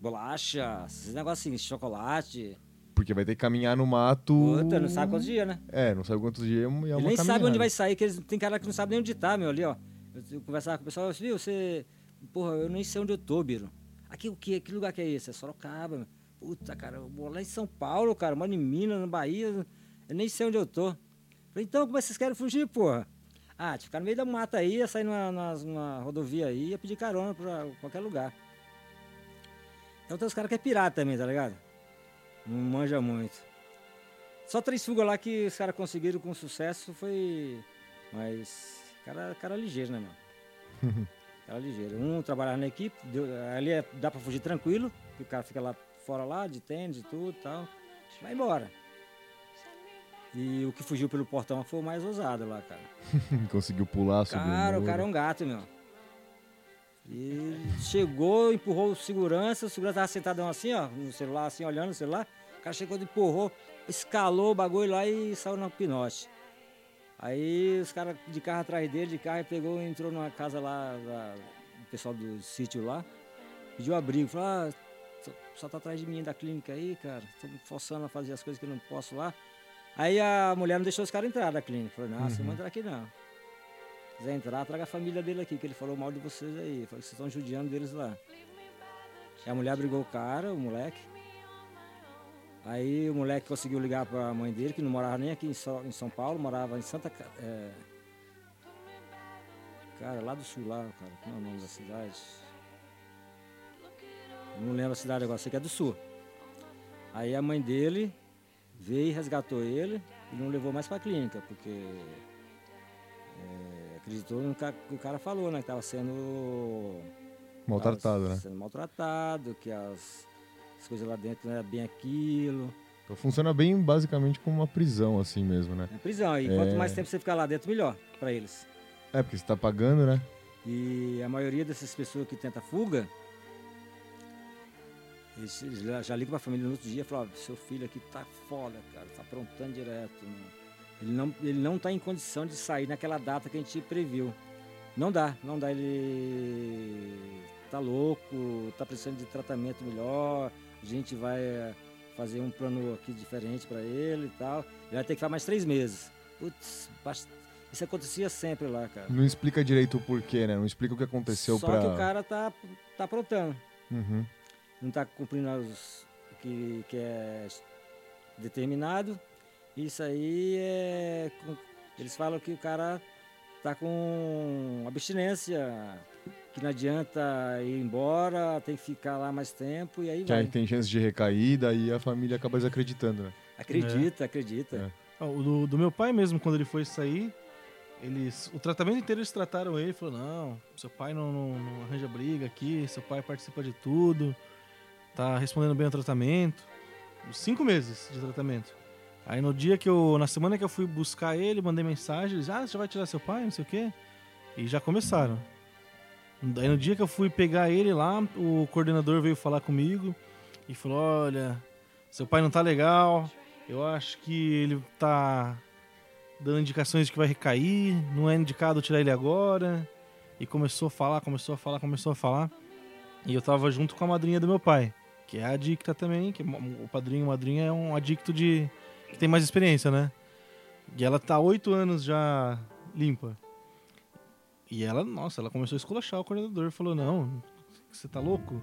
bolacha, esses negócios assim, chocolate. Porque vai ter que caminhar no mato. Puta, não sabe quantos dias, né? É, não sabe quantos dias. É uma Ele nem caminhada. sabe onde vai sair, que eles, tem cara que não sabe nem onde tá, meu, ali, ó. Eu conversava com o pessoal, viu, você. Porra, eu nem sei onde eu tô, Biro. Aqui o quê? Que lugar que é esse? É Sorocaba. Puta, cara, eu vou lá em São Paulo, cara, mano, em Minas, na Bahia. Eu nem sei onde eu tô. Falei, então, como é que vocês querem fugir, porra? Ah, ficar no meio da mata aí, ia sair numa, numa, numa rodovia aí, ia pedir carona pra qualquer lugar. Então tem os caras que é pirata também, tá ligado? Não manja muito. Só três fugas lá que os caras conseguiram com sucesso foi. Mas. Cara, cara ligeiro, né, mano? (laughs) Era ligeiro. Um trabalhava na equipe, deu, ali é, dá para fugir tranquilo, que o cara fica lá fora lá, de tênis e tudo e tal. Vai embora. E o que fugiu pelo portão foi o mais ousado lá, cara. (laughs) Conseguiu pular, subiu Cara, o cara é um gato, meu. E chegou, empurrou o segurança, o segurança tava sentadão assim, ó, no celular, assim, olhando no celular. O cara chegou, empurrou, escalou o bagulho lá e saiu no pinote. Aí os caras de carro atrás dele, de carro, pegou e entrou numa casa lá, lá o pessoal do sítio lá, pediu abrigo, falou, ah, só tá atrás de mim da clínica aí, cara, tô me forçando a fazer as coisas que eu não posso lá. Aí a mulher não deixou os caras entrar da clínica. Falou, não, uhum. você não vai entrar aqui não. Se quiser entrar, traga a família dele aqui, que ele falou mal de vocês aí. Falou que vocês estão judiando deles lá. E a mulher brigou o cara, o moleque. Aí o moleque conseguiu ligar para a mãe dele, que não morava nem aqui em, São Paulo, morava em Santa. É... Cara, lá do sul, lá, cara, como é o nome da cidade? Não lembro a cidade agora, sei que é do sul. Aí a mãe dele veio e resgatou ele e não levou mais para a clínica, porque é, acreditou no que o cara falou, né? Que estava sendo maltratado, tava né? Sendo maltratado, que as as coisas lá dentro não era bem aquilo. Então funciona bem basicamente como uma prisão, assim mesmo, né? É prisão, e é... quanto mais tempo você ficar lá dentro, melhor para eles. É, porque você tá pagando, né? E a maioria dessas pessoas que tenta fuga, eles, já ligam pra família no outro dia e falam, seu filho aqui tá foda, cara, tá aprontando direto. Né? Ele não, ele não tá em condição de sair naquela data que a gente previu. Não dá, não dá, ele tá louco, tá precisando de tratamento melhor, a gente vai eh, fazer um plano aqui diferente para ele e tal. Ele vai ter que ficar mais três meses. Putz, isso acontecia sempre lá, cara. Não explica direito o porquê, né? Não explica o que aconteceu Só pra... que o cara tá, tá aprontando. Uhum. Não tá cumprindo os que, que é determinado. Isso aí é... Eles falam que o cara tá com abstinência que não adianta ir embora, tem que ficar lá mais tempo e aí que vai. Aí tem chance de recaída e a família acaba desacreditando, né? Acredita, é. acredita. É. O do, do, meu pai mesmo, quando ele foi sair, eles, o tratamento inteiro eles trataram ele, falou, não, seu pai não, não, não arranja briga aqui, seu pai participa de tudo, tá respondendo bem ao tratamento. Cinco meses de tratamento. Aí no dia que eu, na semana que eu fui buscar ele, mandei mensagem, eles, ah, você vai tirar seu pai, não sei o quê. E já começaram. Daí no dia que eu fui pegar ele lá, o coordenador veio falar comigo e falou: Olha, seu pai não tá legal, eu acho que ele tá dando indicações de que vai recair, não é indicado tirar ele agora. E começou a falar, começou a falar, começou a falar. E eu tava junto com a madrinha do meu pai, que é adicta também, que o padrinho, madrinha é um adicto de. Que tem mais experiência, né? E ela tá oito anos já limpa. E ela, nossa, ela começou a esculachar o coordenador. Falou, não, você tá louco?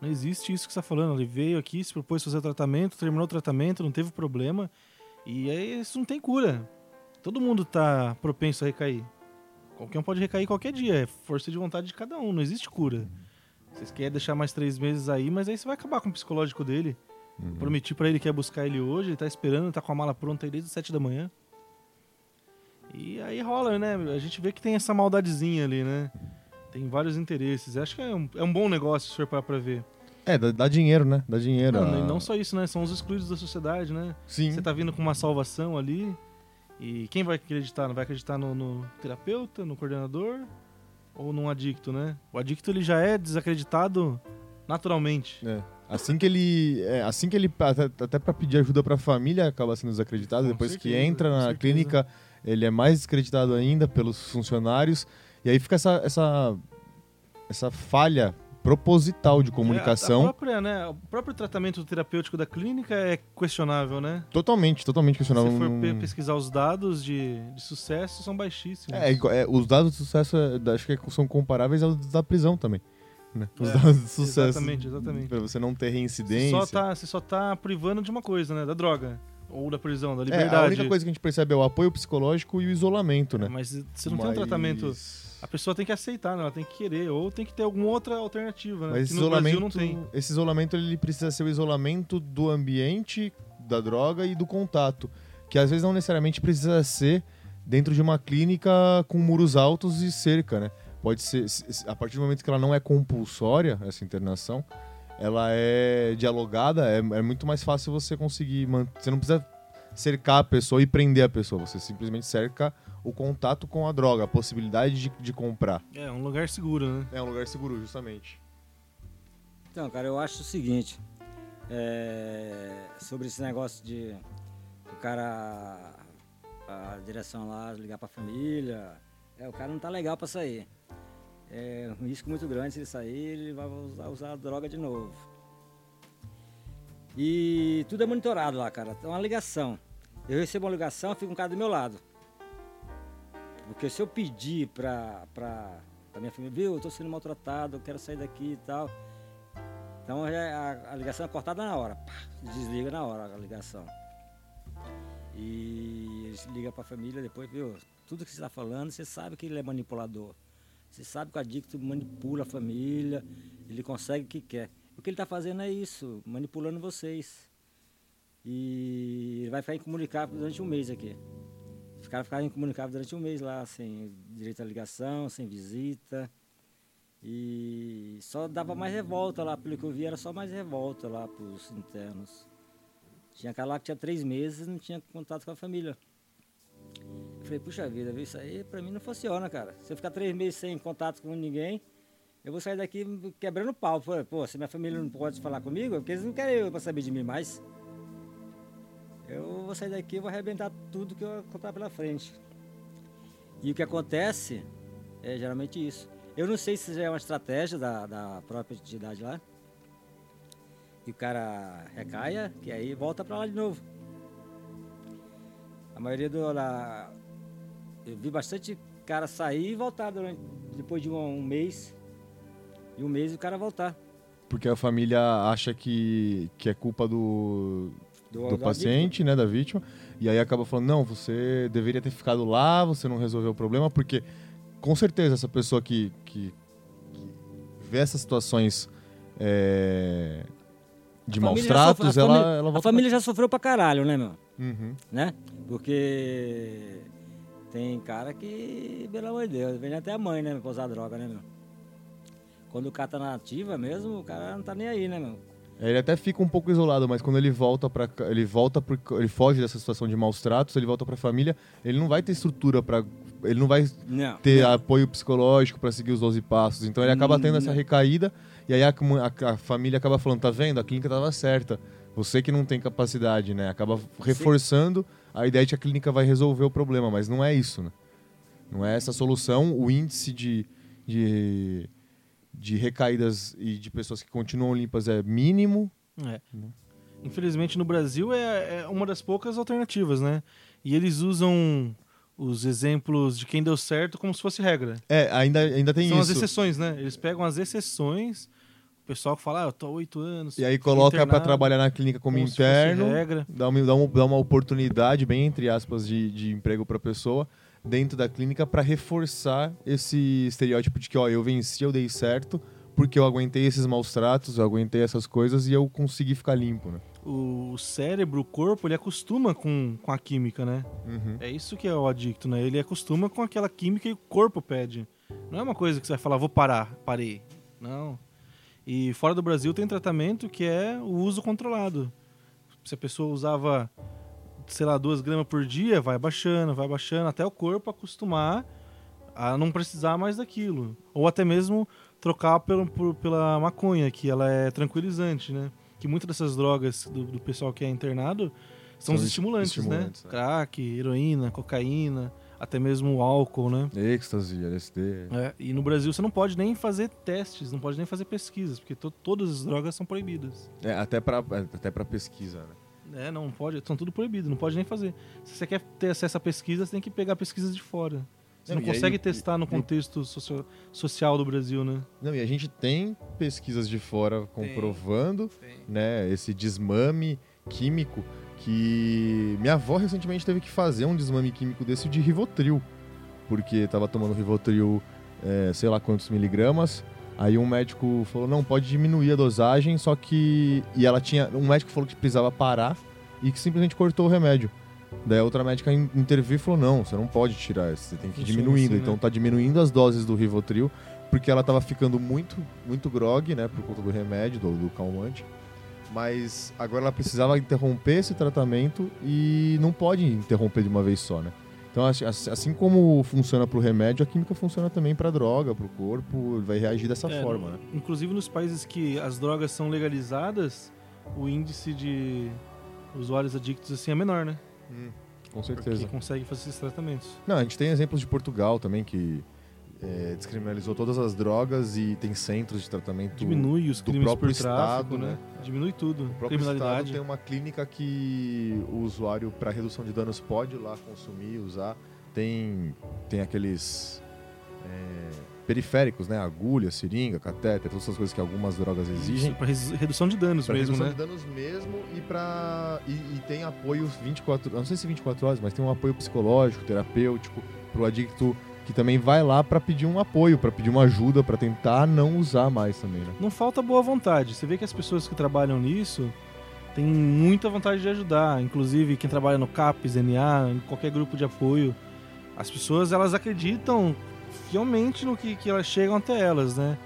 Não existe isso que você tá falando. Ele veio aqui, se propôs fazer tratamento, terminou o tratamento, não teve problema. E aí isso não tem cura. Todo mundo tá propenso a recair. Qualquer um pode recair qualquer dia. É força de vontade de cada um. Não existe cura. Vocês querem deixar mais três meses aí, mas aí você vai acabar com o psicológico dele. Uhum. Prometi pra ele que ia buscar ele hoje, ele tá esperando, tá com a mala pronta aí desde as sete da manhã. E aí rola, né? A gente vê que tem essa maldadezinha ali, né? Tem vários interesses. Acho que é um, é um bom negócio se for parar pra ver. É, dá, dá dinheiro, né? Dá dinheiro. Não, a- não só isso, né? São os excluídos da sociedade, né? Sim. Você tá vindo com uma salvação ali. E quem vai acreditar? Não vai acreditar no, no terapeuta, no coordenador ou num adicto, né? O adicto ele já é desacreditado naturalmente. É. Assim que ele. é, assim que ele. Até, até pra pedir ajuda pra família, acaba sendo desacreditado. Com Depois que certeza, entra com na clínica, ele é mais desacreditado ainda pelos funcionários. E aí fica essa, essa, essa falha proposital de É, a- comunicação. A, própria, né, o próprio tratamento terapêutico da clínica é questionável, né? Totalmente, totalmente Se questionável. você for pesquisar os dados de, de sucesso, são baixíssimos. É, é, os dados de sucesso é, acho que são comparáveis aos da prisão também. Né? Os É, dados de sucesso. Exatamente, exatamente. Pra você não ter Você reincidência. só, tá, você só tá privando de uma coisa, né? Da droga. Ou da prisão, da É, liberdade. a única coisa que a gente percebe é o apoio psicológico e o isolamento, né? Mas você não tem um Mas- tratamento. A pessoa tem que aceitar, né? Ela tem que querer. Ou tem que ter alguma outra alternativa, né? Mas esse isolamento, não tem. esse isolamento ele precisa ser o isolamento do ambiente, da droga e do contato, que às vezes não necessariamente precisa ser dentro de uma clínica com muros altos e cerca, né? Pode ser se- se- a partir do momento que ela não é compulsória essa internação, ela é dialogada, é, é muito mais fácil você conseguir você não precisa cercar a pessoa e prender a pessoa, você simplesmente cerca o contato com a droga, a possibilidade de, de comprar. É, um lugar seguro, né? É um lugar seguro, justamente. Então, cara, eu acho o seguinte, é, sobre esse negócio de o cara, a direção lá, ligar pra família, é, o cara não tá legal pra sair. É um risco muito grande se ele sair, ele vai usar, usar droga de novo. E tudo é monitorado lá, cara. É uma ligação. Eu recebo uma ligação, fica um cara do meu lado. Porque se eu pedir pra, pra, pra minha família, viu, eu tô sendo maltratado, eu quero sair daqui e tal. Então é- a, a ligação é cortada na hora. Pá, desliga na hora a ligação. E eles ligam pra família depois, viu, tudo que você está falando, você sabe que ele é manipulador. Você sabe que o adicto manipula a família, ele consegue o que quer. O que ele está fazendo é isso, manipulando vocês. E ele vai ficar incomunicável durante um mês aqui. Os caras ficaram incomunicáveis durante um mês lá, sem direito à ligação, sem visita. E só dava mais revolta lá, pelo que eu vi, era só mais revolta lá pros internos. Tinha cara lá que tinha três meses não tinha contato com a família. Eu falei, puxa vida, isso aí pra mim não funciona, cara. Se eu ficar três meses sem contato com ninguém, eu vou sair daqui quebrando pau. Pô, se minha família não pode falar comigo, é porque eles não querem eu pra saber de mim mais. Eu vou sair daqui e vou arrebentar tudo que eu encontrar pela frente. E o que acontece é geralmente isso. Eu não sei se já é uma estratégia da, da própria entidade lá. E o cara recaia, que aí volta pra lá de novo. A maioria do. Da, eu vi bastante cara sair e voltar durante, depois de um, um mês. De um mês o cara voltar. Porque a família acha que, que é culpa do, do, adicto. paciente, né, da vítima, e aí acaba falando, não, você deveria ter ficado lá, você não resolveu o problema, porque com certeza essa pessoa que, que, que vê essas situações é, de maus tratos, ela, família- ela A família já sofreu pra caralho, né, meu? pra- Uhum. né? Porque tem cara que, pelo amor de Deus, vem até a mãe, né, pra usar droga, né, meu? Quando o cara tá na ativa mesmo, o cara não tá nem aí, né, meu? Ele até fica um pouco isolado, mas quando ele volta para ele volta por, ele foge dessa situação de maus tratos, ele volta para a família, ele não vai ter estrutura para ele não vai Não. ter não. apoio psicológico para seguir os 12 passos. Então ele acaba tendo essa Não. recaída e aí a, a- a família acaba falando, tá vendo? A clínica estava certa. Você que não tem capacidade, né? Acaba reforçando a ideia de que a clínica vai resolver o problema, mas não é isso, né? Não é essa a solução. O índice de, de, de recaídas e de pessoas que continuam limpas é mínimo. É. Infelizmente no Brasil é, é uma das poucas alternativas, né? E eles usam os exemplos de quem deu certo como se fosse regra. É, ainda, ainda tem São as isso. exceções, né? Eles pegam as exceções, pessoal que fala, ah, eu tô há oito anos. E aí coloca para trabalhar na clínica como, como interno, dá uma, dá, uma, dá uma oportunidade, bem entre aspas, de, de emprego para a pessoa. dentro da clínica para reforçar esse estereótipo de que, ó, eu venci, eu dei certo, porque eu aguentei esses maus tratos, eu aguentei essas coisas e eu consegui ficar limpo, né? O cérebro, o corpo, ele acostuma com, com a química, né? Uhum. É isso que é o adicto, né? Ele acostuma com aquela química que o corpo pede. Não é uma coisa que você vai falar, vou parar, parei. Não. E fora do Brasil tem tratamento que é o uso controlado. Se a pessoa usava, sei lá, duas gramas por dia, vai baixando, vai baixando, até o corpo acostumar a não precisar mais daquilo. Ou até mesmo trocar pelo, por, pela maconha, que ela é tranquilizante, né? Que muitas dessas drogas do, do pessoal que é internado são, São os estimulantes, estimulantes, né? né? Crack, heroína, cocaína, até mesmo o álcool, né? Êxtase, LSD. É, e no Brasil você não pode nem fazer testes, não pode nem fazer pesquisas, porque to- todas as drogas são proibidas. É, até pra, até pra pesquisa, né? É, não pode, são tudo proibido, não pode nem fazer. Se você quer ter acesso a pesquisas, você tem que pegar pesquisas de fora. Você Não, não, e aí consegue o- testar no e contexto socio- social do Brasil, né? Não, e a gente tem pesquisas de fora comprovando né, esse desmame químico que minha avó recentemente teve que fazer um desmame químico desse de Rivotril, porque tava tomando Rivotril, é, sei lá quantos miligramas, aí um médico falou, não, pode diminuir a dosagem, só que... E ela tinha... Um médico falou que precisava parar e que simplesmente cortou o remédio. Daí a outra médica in- interviu e falou, não, você não pode tirar, você tem que ir diminuindo. assim, né? Então tá diminuindo as doses do Rivotril, porque ela tava ficando muito, muito grog, né, por conta do remédio, do, do calmante. Mas agora ela precisava interromper esse tratamento e não pode interromper de uma vez só, né? Então, assim- como funciona pro remédio, a química funciona também pra droga, pro corpo, ele vai reagir dessa É, forma, né? Inclusive nos países que as drogas são legalizadas, o índice de usuários adictos assim é menor, né? Com Porque certeza. consegue fazer esses tratamentos. Não, a gente tem exemplos de Portugal também que é, descriminalizou todas as drogas e tem centros de tratamento. Diminui os do crimes próprio por tráfico, Estado, né? né? Diminui tudo. O próprio estado tem uma clínica que o usuário, para redução de danos, pode ir lá consumir, usar. Tem, tem aqueles é, periféricos, né? Agulha, seringa, catéter, todas essas coisas que algumas drogas exigem. Para redução de danos Pra mesmo, redução né? de danos mesmo e para e, e tem apoio 24, eu não sei se 24 horas, mas tem um apoio psicológico, terapêutico pro adicto que também vai lá para pedir um apoio, para pedir uma ajuda, para tentar não usar mais também, né? Não falta boa vontade. Você vê que as pessoas que trabalham nisso têm muita vontade de ajudar. Inclusive quem trabalha no CAPS, NA, em qualquer grupo de apoio. As pessoas elas acreditam fielmente no que, que elas chegam até elas, né?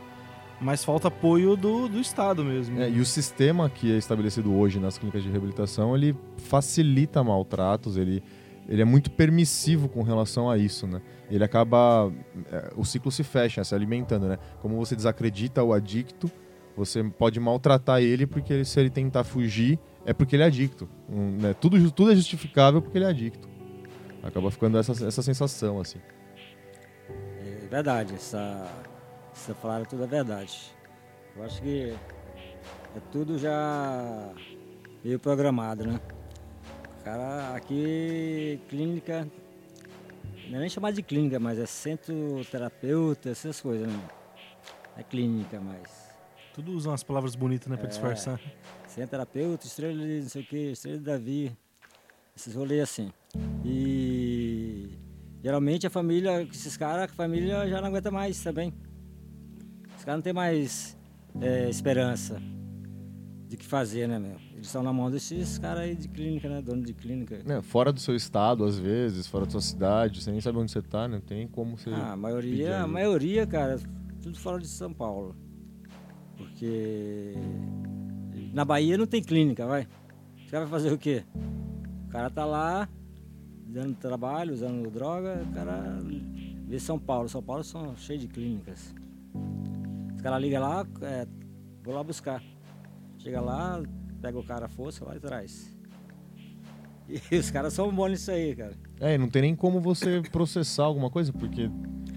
Mas falta apoio do, do Estado mesmo. É, e o sistema que é estabelecido hoje nas clínicas de reabilitação, ele facilita maltratos, ele, ele é muito permissivo com relação a isso, né? Ele acaba... é, o ciclo se fecha, se alimentando, né? Como você desacredita o adicto, você pode maltratar ele porque se ele tentar fugir, é porque ele é adicto. Né? tudo, tudo é justificável porque ele é adicto. Acaba ficando essa, essa sensação, assim. É verdade, essa, essa falaram tudo é verdade. Eu acho que é tudo já meio programado, né? Cara, aqui clínica, não é nem chamar de clínica, mas é centro terapeuta, essas coisas, né? É clínica, mas. Tudo usam as palavras bonitas, né? Pra É. disfarçar. Centro terapeuta, estrela de não sei o que, estrela de Davi, esses rolês assim. E geralmente a família, esses caras, a família já não aguenta mais também. Os caras não tem mais é, esperança de que fazer, né, meu? Eles estão na mão desses caras aí de clínica, né? Dono de clínica. Né, Fora do seu estado, às vezes, fora da sua cidade, você nem sabe onde você tá, não tem como você... Ah, a maioria, a maioria, cara, tudo fora de São Paulo. Porque na Bahia não tem clínica, vai. Os caras vai fazer o quê? O cara tá lá, dando trabalho, usando droga, o cara vê São Paulo. São Paulo são cheios de clínicas. Os caras ligam lá, é, vou lá buscar. Chega lá, pega o cara à força lá e traz. (laughs) E os caras são bons nisso aí, cara. É, e não tem nem como você processar alguma coisa, porque.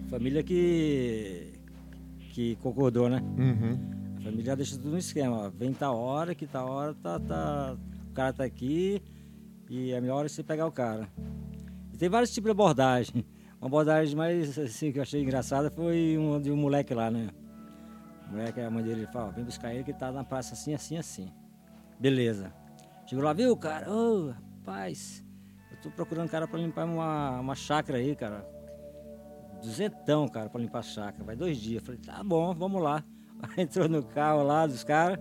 Família que, que concordou, né? Uhum. A família deixa tudo no esquema. ó. Vem tal hora, que tal hora tá, tá, o cara tá aqui e é melhor hora você pegar o cara. E tem vários tipos de abordagem. Uma abordagem mais assim que eu achei engraçada foi um de um moleque lá, né? O moleque, a mãe dele fala, vem buscar ele que tá na praça assim, assim, assim. Beleza. Chegou lá, viu, cara? Ô, rapaz, eu tô procurando cara para limpar uma, uma chácara aí, cara. Duzentão, cara, para limpar a chácara. Vai dois dias. Falei, tá bom, vamos lá. (laughs) Entrou no carro lá dos caras.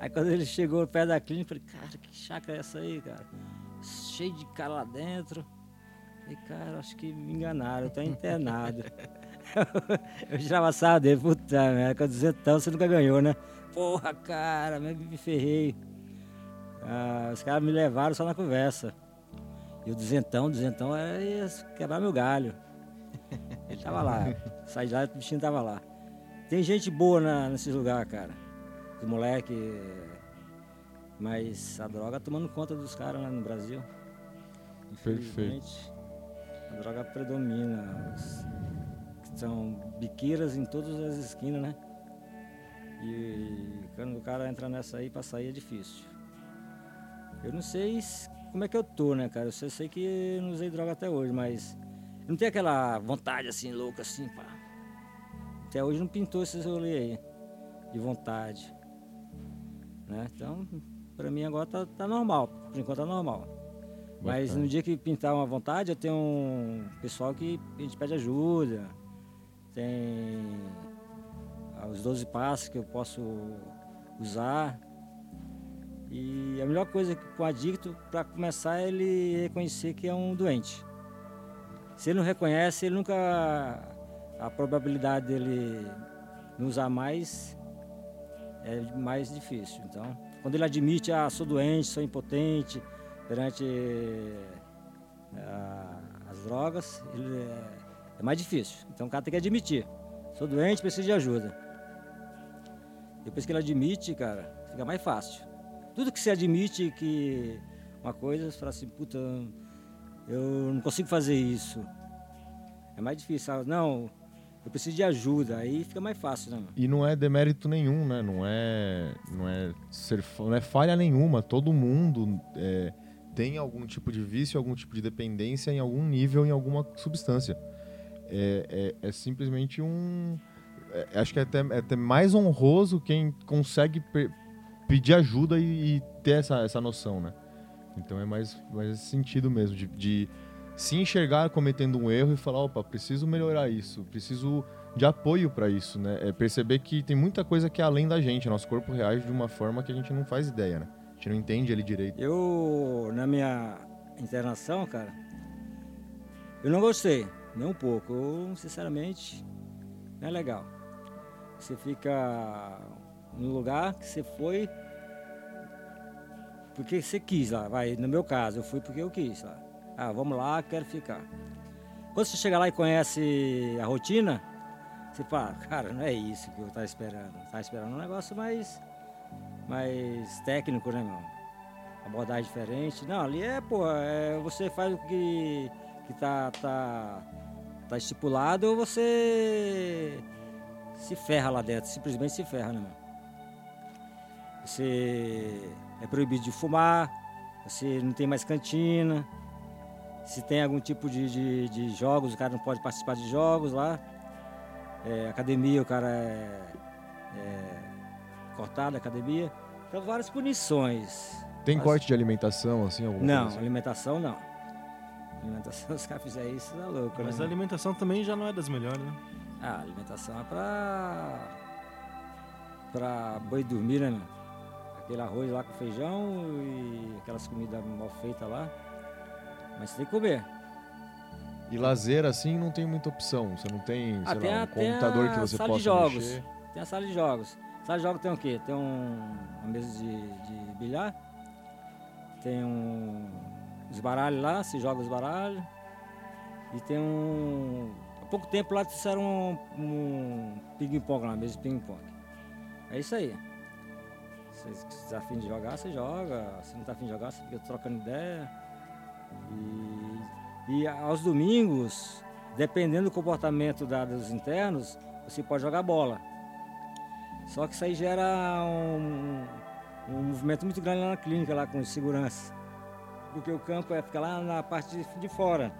Aí quando ele chegou perto da clínica, falei, cara, que chácara é essa aí, cara? Cheio de cara lá dentro. Falei, cara, acho que me enganaram, eu tô internado. (laughs) eu tirava sarro dele, puta merda, com duzentão você nunca ganhou, né? Porra, cara, me ferrei. Ah, os caras me levaram só na conversa. E o duzentão, o duzentão era ia quebrar meu galho. (laughs) Ele tava lá. Saí de lá, o bichinho tava lá. Tem gente boa na, nesses lugares, cara. Os moleque. Mas a droga tomando conta dos caras né, no Brasil. Perfeito. A droga predomina. São biqueiras em todas as esquinas, né? E quando o cara entra nessa aí, pra sair é difícil. Eu não sei como é que eu tô, né, cara? Eu sei, sei que não usei droga até hoje, mas não tem aquela vontade assim, louca, assim, pá. Até hoje não pintou esses rolês aí, de vontade. Né? Então, pra mim agora tá, tá normal, por enquanto tá normal. Mas no dia que pintar uma vontade, eu tenho um pessoal que a gente pede ajuda. Tem os 12 passos que eu posso usar. E a melhor coisa com o adicto, para começar, é ele reconhecer que é um doente. Se ele não reconhece, ele nunca. A probabilidade dele não usar mais é mais difícil. Então, quando ele admite, ah, sou doente, sou impotente perante ah, as drogas, ele é, é mais difícil. Então, o cara tem que admitir: sou doente, preciso de ajuda. Depois que ele admite, cara, fica mais fácil. Tudo que você admite que uma coisa, você fala assim, puta, eu não consigo fazer isso. É mais difícil. Não, eu preciso de ajuda, aí fica mais fácil, né? E não é demérito nenhum, né? Não é, não é, ser, não é falha nenhuma. Todo mundo é, tem algum tipo de vício, algum tipo de dependência em algum nível, em alguma substância. É, é, é simplesmente um é, acho que é até, é até mais honroso quem consegue pedir ajuda e, e, ter essa, essa noção, né? Então é mais, mais esse sentido mesmo, de, de se enxergar cometendo um erro e falar, opa, preciso melhorar isso, preciso de apoio para isso, né? É perceber que tem muita coisa que é além da gente, nosso corpo reage de uma forma que a gente não faz ideia, né? A gente não entende ele direito. Eu, na minha internação, cara, eu não gostei, nem um pouco. Eu, sinceramente, não é legal. Você fica no lugar que você foi porque você quis lá. Vai, no meu caso, eu fui porque eu quis lá. Ah, vamos lá, quero ficar. Quando você chega lá e conhece a rotina, você fala, (laughs) cara, não é isso que eu estava esperando. Estava esperando um negócio mais, mais técnico, né, meu? Abordagem diferente. Não, ali é, pô, é, você faz o que, que tá, tá, tá estipulado ou você se ferra lá dentro, simplesmente se ferra, né, mano? Você é proibido de fumar, você não tem mais cantina, se tem algum tipo de, de, de jogos, o cara não pode participar de jogos lá. É, academia, o cara é, é cortado, academia. Então, várias punições. Tem Mas... corte de alimentação, assim? Alguma não, assim? alimentação não. Alimentação, (laughs) os caras fizerem isso, é louco. Mas né? a alimentação também já não é das melhores, né? Ah, a alimentação é pra. pra boi dormir, né, meu? Aquele arroz lá com feijão e aquelas comidas mal feitas lá. Mas você tem que comer. E lazer assim não tem muita opção. Você não tem, ah, tem lá, um a, computador que você sala possa de jogos. mexer. Tem a sala de jogos. Sala de jogos tem o quê? Tem um, uma mesa de, de bilhar, tem um, os baralhos lá, se joga os baralhos. E tem um Há pouco tempo lá disseram um, um ping-pong lá, mesa de ping-pong. É isso aí. Se você está afim de jogar, você joga. Se não está afim de jogar, você fica trocando ideia. E, e aos domingos, dependendo do comportamento da, dos internos, você pode jogar bola. Só que isso aí gera um, um movimento muito grande lá na clínica, lá com segurança. Porque o campo é, fica lá na parte de, de fora.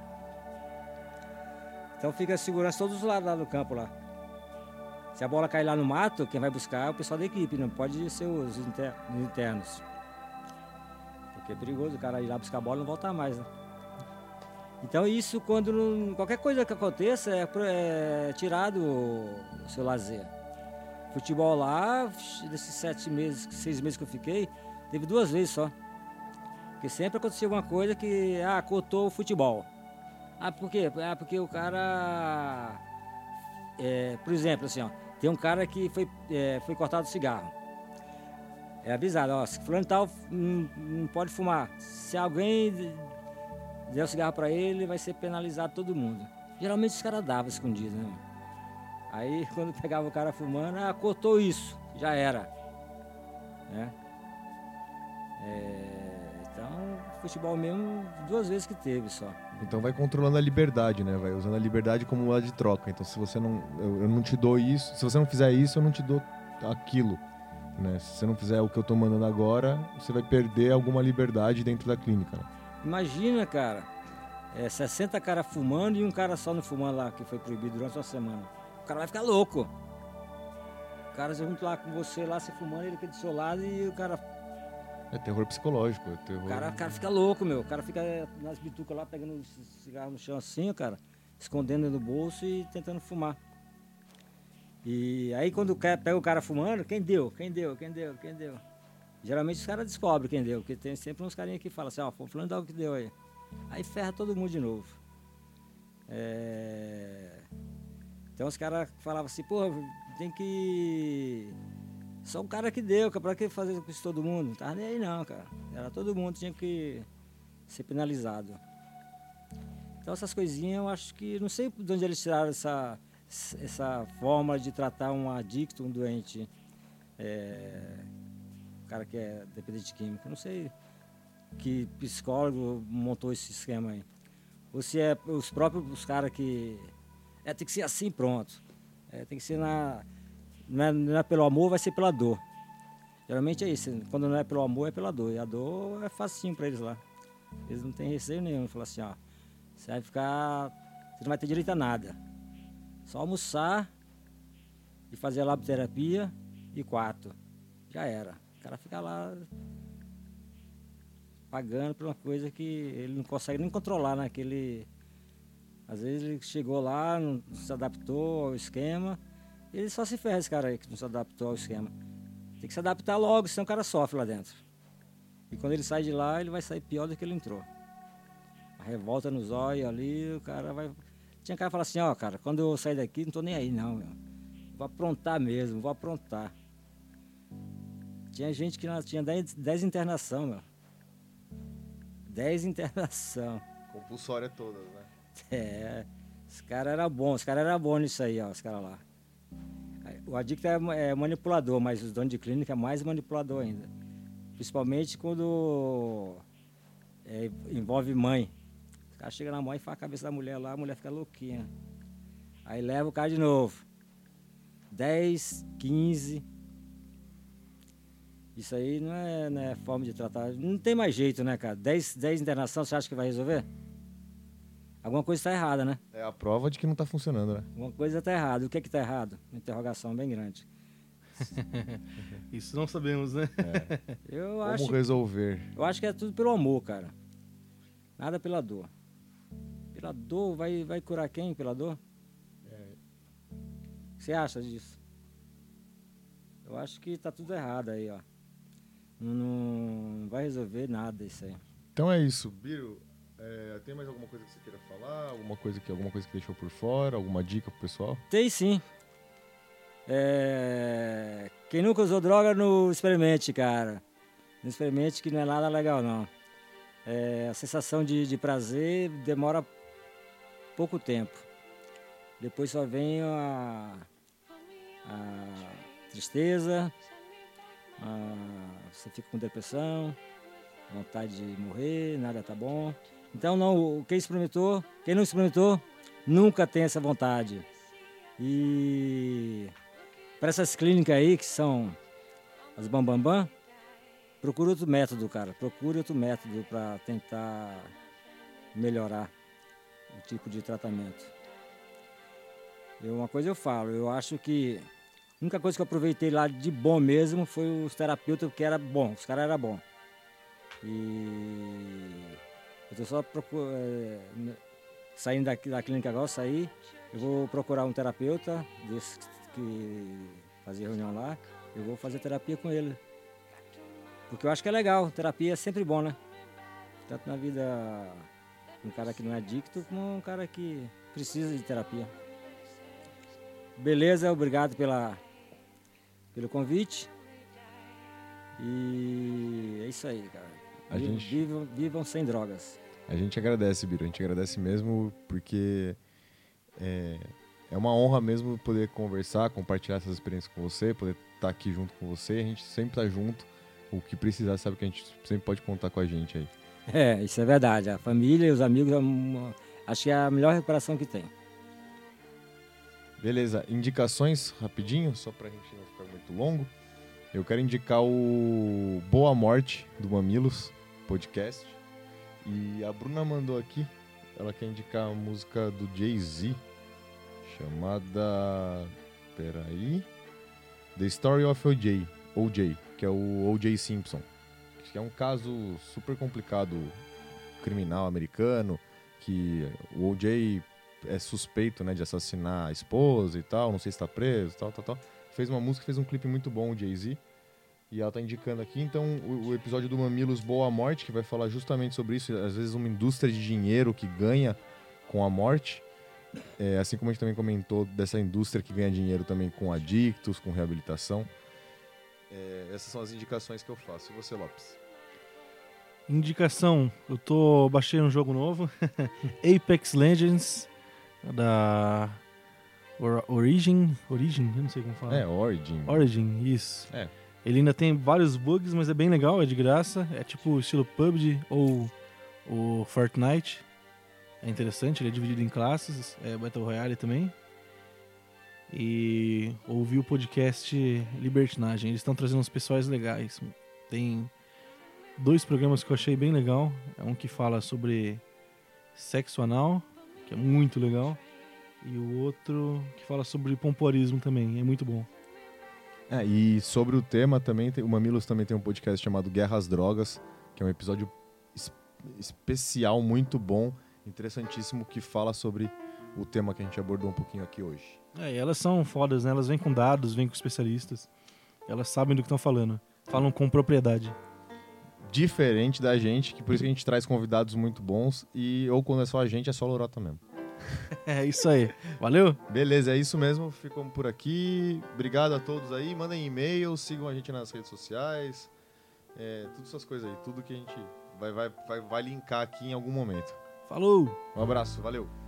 Então fica a segurança todos os lados lá do campo lá. Se a bola cair lá no mato, quem vai buscar é o pessoal da equipe, não pode ser os internos. Porque é perigoso o cara ir lá buscar a bola e não voltar mais, né? Então isso quando qualquer coisa que aconteça é, é tirado o, seu lazer. Futebol lá, desses sete meses, seis meses que eu fiquei, teve duas vezes só. Porque sempre acontecia alguma coisa que, ah, o futebol. Ah, por quê? Ah, porque o cara, é, por exemplo, assim, ó, tem um cara que foi, é, foi cortado cigarro. É avisado, ó, fulano tal não, não pode fumar. Se alguém der o cigarro para ele, vai ser penalizado todo mundo. Geralmente os caras davam escondido, né? Aí (laughs) quando pegava o cara fumando, ah, cortou isso, já era. Né? É, futebol mesmo, duas vezes que teve só. Então vai controlando a liberdade, né? Vai usando a liberdade como moeda de troca. Então se você não. Eu, eu não te dou isso. Se você não fizer isso, eu não te dou aquilo. Né? Se você não fizer o que eu tô mandando agora, você vai perder alguma liberdade dentro da clínica. Né? Imagina, cara, é, 60 caras fumando e um cara só não fumando lá, que foi proibido durante uma semana. O cara vai ficar louco. O cara junto lá com você lá, se fumando, ele aqui do seu lado e o cara, É terror psicológico. É terror... o cara, o cara fica louco, meu. O cara fica nas bitucas lá, pegando cigarro no chão assim, cara, escondendo no bolso e tentando fumar. E aí quando cara- pega o cara fumando, quem deu? Quem deu? Quem deu? Quem deu? Geralmente os caras descobrem quem deu, porque tem sempre uns carinha que falam assim, ó, foi fulano dá o que deu aí. Aí ferra todo mundo de novo. É... Então os caras falavam assim, pô, tem que. Só um cara que deu, cara, pra que fazer com isso todo mundo? Não tava nem aí não, cara. Era todo mundo, tinha que ser penalizado. Então essas coisinhas eu acho que. Não sei de onde eles tiraram essa, essa forma de tratar um adicto, um doente. É, um cara que é dependente de química. Não sei que psicólogo montou esse esquema aí. Ou se é os próprios os caras que. É, tem que ser assim, pronto. É, tem que ser na. Não é, não é pelo amor, vai ser pela dor. Geralmente é isso. Quando não é pelo amor, é pela dor. E a dor é facinho para eles lá. Eles não têm receio nenhum. Falar assim, ó. Você vai ficar. Você não vai ter direito a nada. Só almoçar e fazer a laboterapia e quarto. Já era. O cara fica lá pagando por uma coisa que ele não consegue nem controlar naquele. Às vezes ele chegou lá, não se adaptou ao esquema. Ele só se ferra esse cara aí que não se adaptou ao esquema. Tem que se adaptar logo, senão o cara sofre lá dentro. E quando ele sai de lá, ele vai sair pior do que ele entrou. A revolta nos olhos ali, o cara vai. Tinha cara que falar assim, ó, cara, quando eu sair daqui, não tô nem aí não, meu. Vou aprontar mesmo, vou aprontar. Tinha gente que nós tinha 10, 10 internação, meu. 10 internação. Compulsória todas, né? É, os caras eram bons, os caras eram bons nisso aí, ó, os caras lá. O adicto é, é manipulador, mas os donos de clínica é mais manipulador ainda. Principalmente quando é, envolve mãe. Os caras chegam na mãe e faz a cabeça da mulher lá, a mulher fica louquinha. Aí leva o cara de novo. 10, 15. Isso aí não é, não é forma de tratar. Não tem mais jeito, né, cara? 10, 10 internação, você acha que vai resolver? Alguma coisa está errada, né? É a prova de que não tá funcionando, né? Alguma coisa está errada. O que é que está errado? Uma interrogação bem grande. (laughs) Isso não sabemos, né? Eu Como acho, resolver? eu acho que é tudo pelo amor, cara. Nada pela dor. Pela dor, vai, vai curar quem pela dor? O que você acha disso? Eu acho que tá tudo errado aí, ó. Não, não vai resolver nada isso aí. Então é isso, Biro. É, tem mais alguma coisa que você queira falar? Alguma coisa que, alguma coisa que deixou por fora? Alguma dica pro pessoal? Tem sim. É, Quem nunca usou droga, não experimente, cara. Não experimente que não é nada legal, não. É, A sensação de, de prazer demora pouco tempo. Depois só vem a, a tristeza, a- você fica com depressão, vontade de morrer, nada tá bom. Então não, quem experimentou, quem não experimentou, nunca tem essa vontade. E para essas clínicas aí, que são as Bambambam, Bam, Bam, procura outro método, cara. Procure outro método para tentar melhorar o tipo de tratamento. Eu, uma coisa eu falo, eu acho que a única coisa que eu aproveitei lá de bom mesmo foi os terapeutas, que era bom, os caras eram bons. E Eu tô só procu- é, n- saindo daqui da clínica agora, sair, eu vou procurar um terapeuta desse que fazia reunião lá, eu vou fazer terapia com ele. Porque eu acho que é legal, terapia é sempre bom, né? Tanto na vida um cara que não é adicto, como um cara que precisa de terapia. Beleza, obrigado pela, pelo convite. E é isso aí, cara. A Vi- gente- vivam, vivam sem drogas. A gente agradece, Biro. A gente agradece mesmo porque é, é uma honra mesmo poder conversar, compartilhar essas experiências com você, poder estar aqui junto com você. A gente sempre tá junto. O que precisar, sabe que a gente sempre pode contar com a gente aí. É, isso é verdade. A família e os amigos, é uma- acho que é a melhor recuperação que tem. Beleza, indicações rapidinho, só pra gente não ficar muito longo. Eu quero indicar o Boa Morte do Mamilos podcast. E a Bruna mandou aqui, ela quer indicar a música do Jay-Z, chamada. Peraí. The Story of O.J. O.J., que é o O.J. Simpson. Que é um caso super complicado, criminal americano, que o O.J é suspeito, né, de assassinar a esposa e tal, não sei se tá preso, tal, tal, tal. Fez uma música, fez um clipe muito bom, o Jay-Z. E ela tá indicando aqui, então, o, o episódio do Mamilos Boa Morte, que vai falar justamente sobre isso, às vezes uma indústria de dinheiro que ganha com a morte. É, assim como a gente também comentou dessa indústria que ganha dinheiro também com adictos, com reabilitação. É, essas são as indicações que eu faço. E você, Lopes? Indicação, eu tô baixei um jogo novo, (laughs) Apex Legends da Or- Origin, Origin, eu não sei como falar. É, Origin. Origin, isso. É. Ele ainda tem vários bugs, mas é bem legal, é de graça. É tipo estilo PUBG ou o Fortnite. É interessante, ele é dividido em classes, é Battle Royale também. E ouvi o podcast Libertinagem, eles estão trazendo uns pessoais legais. Tem dois programas que eu achei bem legal. É um que fala sobre sexo anal, que é muito legal. E o outro que fala sobre pompoarismo também, é muito bom. É, e sobre o tema também, o Mamilos também tem um podcast chamado Guerra às Drogas, que é um episódio es- especial, muito bom, interessantíssimo, que fala sobre o tema que a gente abordou um pouquinho aqui hoje. É, e elas são fodas, né? Elas vêm com dados, vêm com especialistas. Elas sabem do que estão falando. Falam com propriedade. Diferente da gente, que por isso que a gente traz convidados muito bons, e ou quando é só a gente, é só lorota mesmo. (laughs) É isso aí. Valeu? Beleza, é isso mesmo, ficamos por aqui. Obrigado a todos aí, mandem e-mail, sigam a gente nas redes sociais, é, todas essas coisas aí, tudo que a gente vai, vai, vai, vai linkar aqui em algum momento. Falou! Um abraço, valeu!